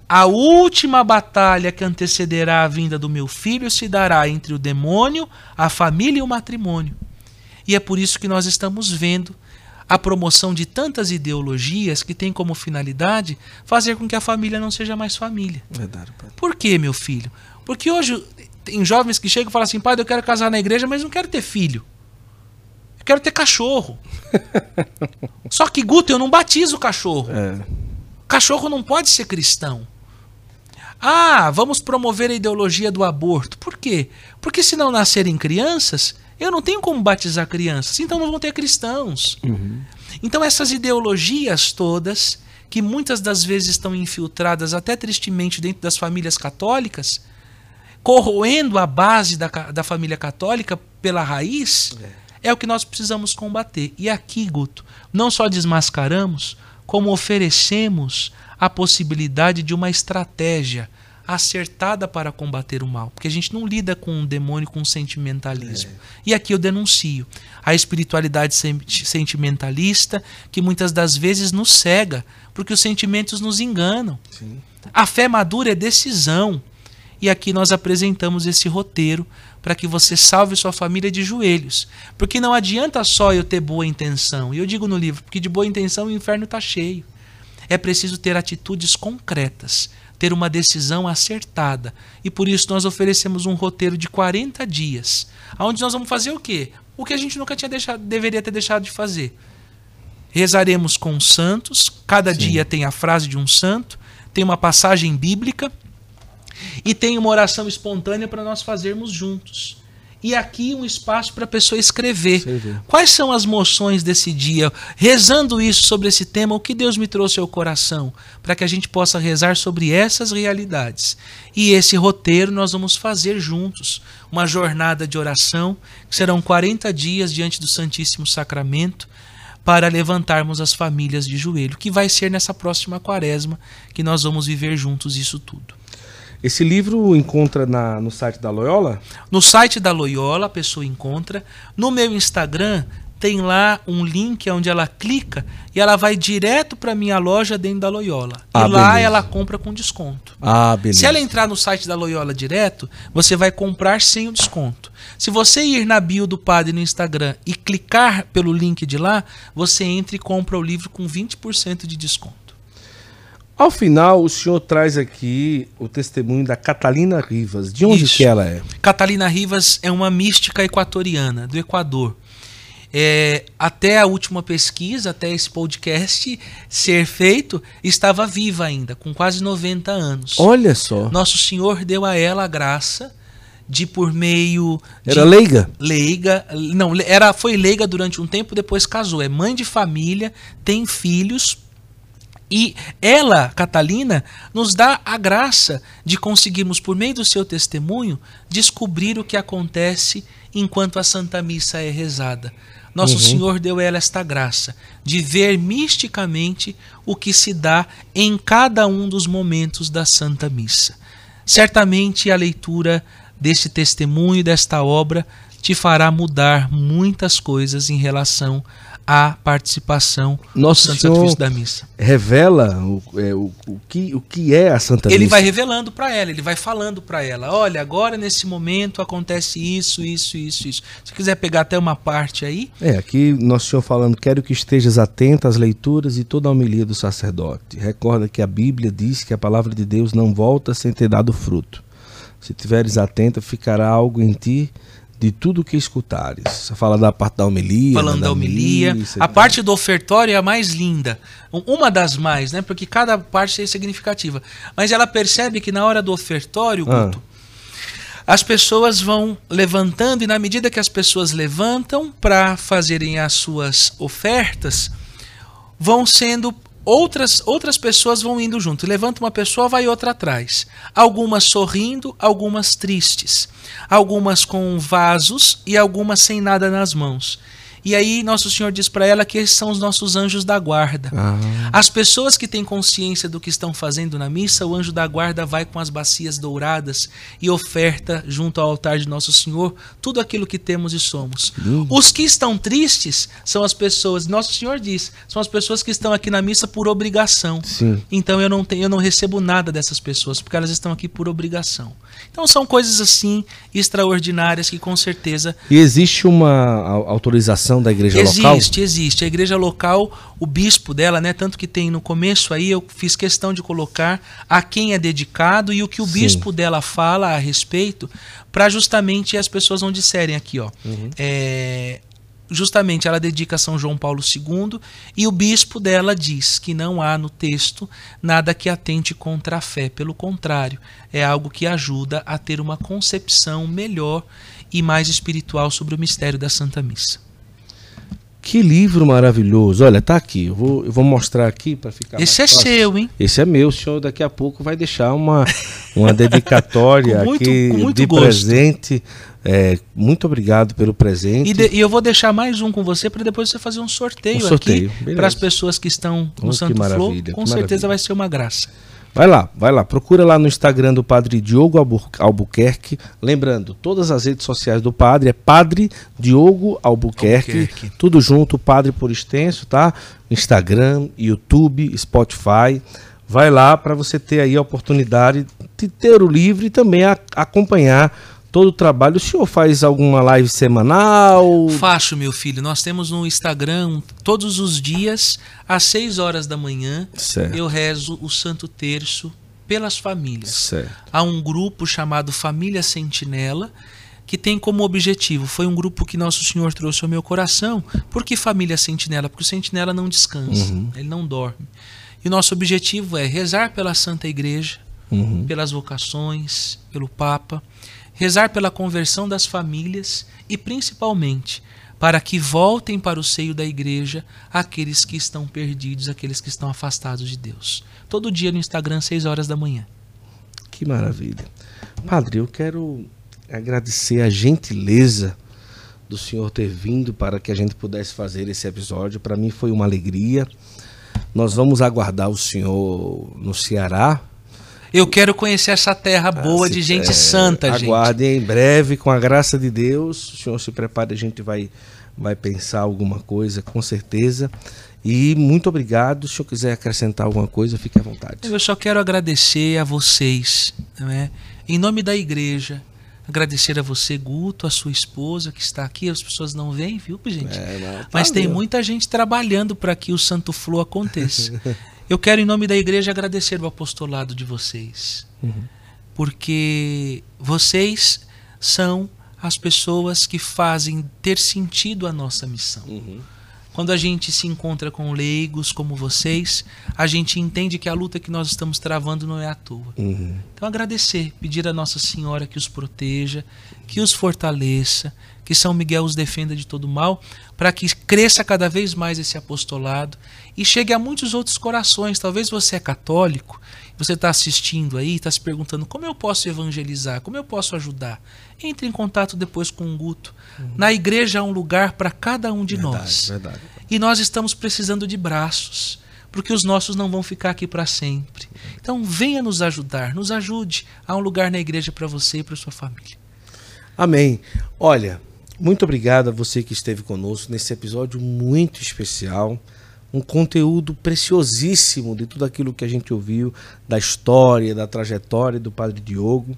S2: A última batalha que antecederá a vinda do meu filho se dará entre o demônio, a família e o matrimônio. E é por isso que nós estamos vendo a promoção de tantas ideologias que tem como finalidade fazer com que a família não seja mais família. Verdade, pai. Por quê, meu filho? Porque hoje tem jovens que chegam e falam assim: pai, eu quero casar na igreja, mas não quero ter filho. Eu quero ter cachorro. Só que, Guto, eu não batizo o cachorro. É. Cachorro não pode ser cristão. Ah, vamos promover a ideologia do aborto. Por quê? Porque se não nascerem crianças, eu não tenho como batizar crianças, então não vão ter cristãos. Uhum. Então essas ideologias todas, que muitas das vezes estão infiltradas até tristemente dentro das famílias católicas, corroendo a base da, da família católica pela raiz, é é o que nós precisamos combater. E aqui, Guto, não só desmascaramos, como oferecemos a possibilidade de uma estratégia acertada para combater o mal. Porque a gente não lida com um demônio com um sentimentalismo. É. E aqui eu denuncio a espiritualidade sentimentalista que muitas das vezes nos cega, porque os sentimentos nos enganam. Sim. A fé madura é decisão. E aqui nós apresentamos esse roteiro para que você salve sua família de joelhos. Porque não adianta só eu ter boa intenção. E eu digo no livro, porque de boa intenção o inferno está cheio. É preciso ter atitudes concretas, ter uma decisão acertada. E por isso nós oferecemos um roteiro de 40 dias, onde nós vamos fazer o quê? O que a gente nunca tinha deixado, deveria ter deixado de fazer. Rezaremos com os santos, cada Sim. dia tem a frase de um santo, tem uma passagem bíblica e tem uma oração espontânea para nós fazermos juntos. E aqui um espaço para a pessoa escrever. Quais são as moções desse dia? Rezando isso sobre esse tema, o que Deus me trouxe ao coração? Para que a gente possa rezar sobre essas realidades. E esse roteiro nós vamos fazer juntos. Uma jornada de oração, que serão 40 dias diante do Santíssimo Sacramento, para levantarmos as famílias de joelho, que vai ser nessa próxima quaresma que nós vamos viver juntos isso tudo.
S1: Esse livro encontra na, no site da Loyola?
S2: No site da Loyola a pessoa encontra. No meu Instagram tem lá um link onde ela clica e ela vai direto para minha loja dentro da Loyola.
S1: Ah,
S2: e lá
S1: beleza.
S2: ela compra com desconto.
S1: Ah, beleza.
S2: Se ela entrar no site da Loyola direto, você vai comprar sem o desconto. Se você ir na bio do padre no Instagram e clicar pelo link de lá, você entra e compra o livro com 20% de desconto.
S1: Ao final, o senhor traz aqui o testemunho da Catalina Rivas. De onde
S2: Isso.
S1: que ela é?
S2: Catalina Rivas é uma mística equatoriana do Equador. É, até a última pesquisa, até esse podcast ser feito, estava viva ainda, com quase 90 anos.
S1: Olha só.
S2: Nosso Senhor deu a ela a graça de, por meio
S1: Era leiga?
S2: leiga, não, era foi leiga durante um tempo, depois casou. É mãe de família, tem filhos. E ela, Catalina, nos dá a graça de conseguirmos, por meio do seu testemunho, descobrir o que acontece enquanto a Santa Missa é rezada. Nosso
S1: Uhum.
S2: Senhor deu a ela esta graça de ver misticamente o que se dá em cada um dos momentos da Santa Missa. Certamente a leitura deste testemunho, desta obra, te fará mudar muitas coisas em relação à participação
S1: Nosso
S2: no Santo
S1: Senhor
S2: Sacrifício da Missa.
S1: revela o, é, o, o que, o que é a Santa
S2: Ele
S1: Missa.
S2: vai revelando para ela, ele vai falando para ela: olha, agora nesse momento acontece isso, isso, isso, isso. Se quiser pegar até uma parte aí,
S1: É, aqui Nosso Senhor falando, quero que estejas atento às leituras e toda a homilia do sacerdote. Recorda que a Bíblia diz que a palavra de Deus não volta sem ter dado fruto. Se tiveres atento, ficará algo em ti de tudo o que escutares. Você fala da parte da homilia.
S2: falando
S1: né,
S2: da homilia. A parte do ofertório é a mais linda. Um- Uma das mais, né? Porque cada parte é significativa. Mas ela percebe que na hora do ofertório,
S1: Ah.
S2: Guto, as pessoas vão levantando e na medida que as pessoas levantam para fazerem as suas ofertas, vão sendo outras outras pessoas vão indo junto. Levanta uma pessoa, vai outra atrás. Algumas sorrindo, algumas tristes. Algumas com vasos e algumas sem nada nas mãos. E aí nosso Senhor diz para ela que esses são os nossos anjos da guarda.
S1: Ah,
S2: As pessoas que têm consciência do que estão fazendo na missa, o anjo da guarda vai com as bacias douradas e oferta junto ao altar de Nosso Senhor tudo aquilo que temos e somos.
S1: Lindo.
S2: Os que estão tristes são as pessoas, Nosso Senhor diz, são as pessoas que estão aqui na missa por obrigação.
S1: sim.
S2: Então eu não tenho, eu não recebo nada dessas pessoas, porque elas estão aqui por obrigação. Então são coisas assim extraordinárias que com certeza
S1: E existe uma au- da igreja local?
S2: Existe, existe. A igreja local, o bispo dela, né? Tanto que tem no começo aí, eu fiz questão de colocar a quem é dedicado e o que o
S1: Sim.
S2: bispo dela fala a respeito, para justamente as pessoas não disserem aqui, ó.
S1: Uhum.
S2: É, justamente ela dedica a São João Paulo II e o bispo dela diz que não há no texto nada que atente contra a fé, pelo contrário, é algo que ajuda a ter uma concepção melhor e mais espiritual sobre o mistério da Santa Missa.
S1: Que livro maravilhoso. Olha, tá aqui. Eu vou, eu vou mostrar aqui para ficar
S2: Esse é
S1: fácil.
S2: seu, hein?
S1: Esse é meu. O senhor daqui a pouco vai deixar uma, uma dedicatória
S2: Com muito-
S1: aqui
S2: com muito
S1: de
S2: gosto.
S1: presente. É, muito obrigado pelo presente.
S2: E, de- e eu vou deixar mais um com você para depois você fazer um sorteio,
S1: Um sorteio,
S2: aqui para as pessoas que estão no
S1: Oh,
S2: Santo
S1: maravilha,
S2: Com certeza
S1: maravilha.
S2: vai ser uma graça.
S1: Vai lá, vai lá. Procura lá no Instagram do Padre Diogo Albu- Albuquerque. Lembrando, todas as redes sociais do Padre é Padre Diogo Albuquerque.
S2: Albuquerque.
S1: Tudo junto, Padre por extenso, tá? Instagram, YouTube, Spotify. Vai lá para você ter aí a oportunidade de ter o livro e também a- acompanhar todo o trabalho. O senhor faz alguma live semanal?
S2: Faço, meu filho. Nós temos no Instagram todos os dias, às 6 horas da manhã,
S1: Certo.
S2: eu rezo o Santo Terço pelas famílias.
S1: Certo.
S2: Há um grupo chamado Família Sentinela que tem como objetivo, foi um grupo que Nosso Senhor trouxe ao meu coração. Por que Família Sentinela? Porque o sentinela não descansa,
S1: Uhum.
S2: ele não dorme. E o nosso objetivo é rezar pela Santa Igreja,
S1: Uhum.
S2: pelas vocações, pelo Papa, rezar pela conversão das famílias e principalmente para que voltem para o seio da igreja aqueles que estão perdidos, aqueles que estão afastados de Deus. Todo dia no Instagram, 6 horas da manhã.
S1: Que maravilha. Padre, eu quero agradecer a gentileza do senhor ter vindo para que a gente pudesse fazer esse episódio. Para mim foi uma alegria. Nós vamos aguardar o senhor no Ceará.
S2: Eu quero conhecer essa terra boa de gente
S1: é,
S2: santa, gente.
S1: Aguardem em breve, com a graça de Deus. O senhor se prepare, a gente vai, vai pensar alguma coisa, com certeza. E muito obrigado. Se eu quiser acrescentar alguma coisa, fique à vontade.
S2: Eu só quero agradecer a vocês, né? em nome da igreja. Agradecer a você, Guto, a sua esposa que está aqui. As pessoas não veem, viu, gente? É, não, tá Mas tem muita gente trabalhando para que o Santo Flow aconteça. eu quero, em nome da igreja, agradecer o apostolado de vocês. Uhum. Porque vocês são as pessoas que fazem ter sentido a nossa missão. Uhum. Quando a gente se encontra com leigos como vocês, a gente entende que a luta que nós estamos travando não é à toa. Uhum. Então, agradecer, pedir a Nossa Senhora que os proteja, que os fortaleça, que São Miguel os defenda de todo mal, para que cresça cada vez mais esse apostolado e chegue a muitos outros corações. Talvez você é católico, você está assistindo aí, está se perguntando como eu posso evangelizar, como eu posso ajudar. Entre em contato depois com o Guto. Uhum. Na igreja há um lugar para cada um de verdade, nós. Verdade. E nós estamos precisando de braços, porque os nossos não vão ficar aqui para sempre. Então venha nos ajudar, nos ajude. Há um lugar na igreja para você e para sua família.
S1: Amém. Olha, muito obrigado a você que esteve conosco nesse episódio muito especial. Um conteúdo preciosíssimo de tudo aquilo que a gente ouviu, da história, da trajetória do Padre Diogo.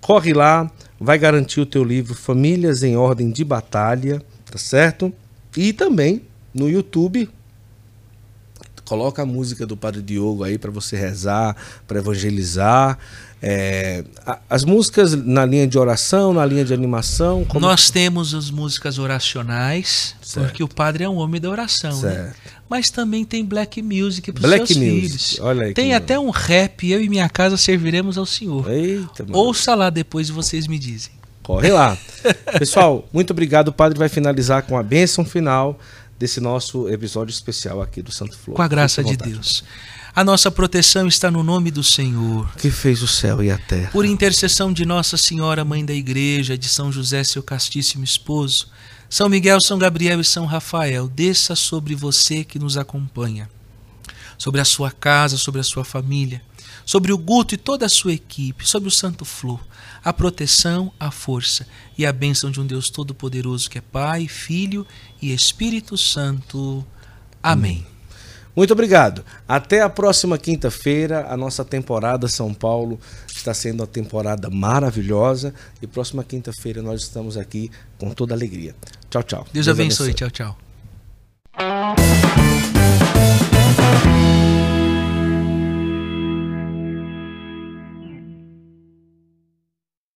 S1: Corre lá, vai garantir o teu livro Famílias em Ordem de Batalha, tá certo? E também no YouTube, coloca a música do Padre Diogo aí para você rezar, para evangelizar. É, as músicas na linha de oração, na linha de animação.
S2: Como... Nós temos as músicas oracionais, certo. porque o padre é um homem da oração, né? Mas também tem black music para os seus music. filhos. Olha aí tem até um rap, eu e minha casa serviremos ao Senhor. Eita, Ouça lá depois e vocês me dizem.
S1: Corre lá. Pessoal, muito obrigado. O padre vai finalizar com a bênção final desse nosso episódio especial aqui do Santo Flor.
S2: Com a graça de Deus. A nossa proteção está no nome do Senhor,
S1: que fez o céu e a terra.
S2: Por intercessão de Nossa Senhora, Mãe da Igreja, de São José, seu castíssimo esposo, São Miguel, São Gabriel e São Rafael, desça sobre você que nos acompanha, sobre a sua casa, sobre a sua família, sobre o Guto e toda a sua equipe, sobre o Santo Flor, a proteção, a força e a bênção de um Deus Todo-Poderoso que é Pai, Filho e Espírito Santo. Amém.
S1: Muito obrigado. Até a próxima quinta-feira. A nossa temporada São Paulo está sendo uma temporada maravilhosa. E próxima quinta-feira nós estamos aqui com toda alegria. Tchau, tchau.
S2: Deus, Deus abençoe. abençoe. Tchau, tchau.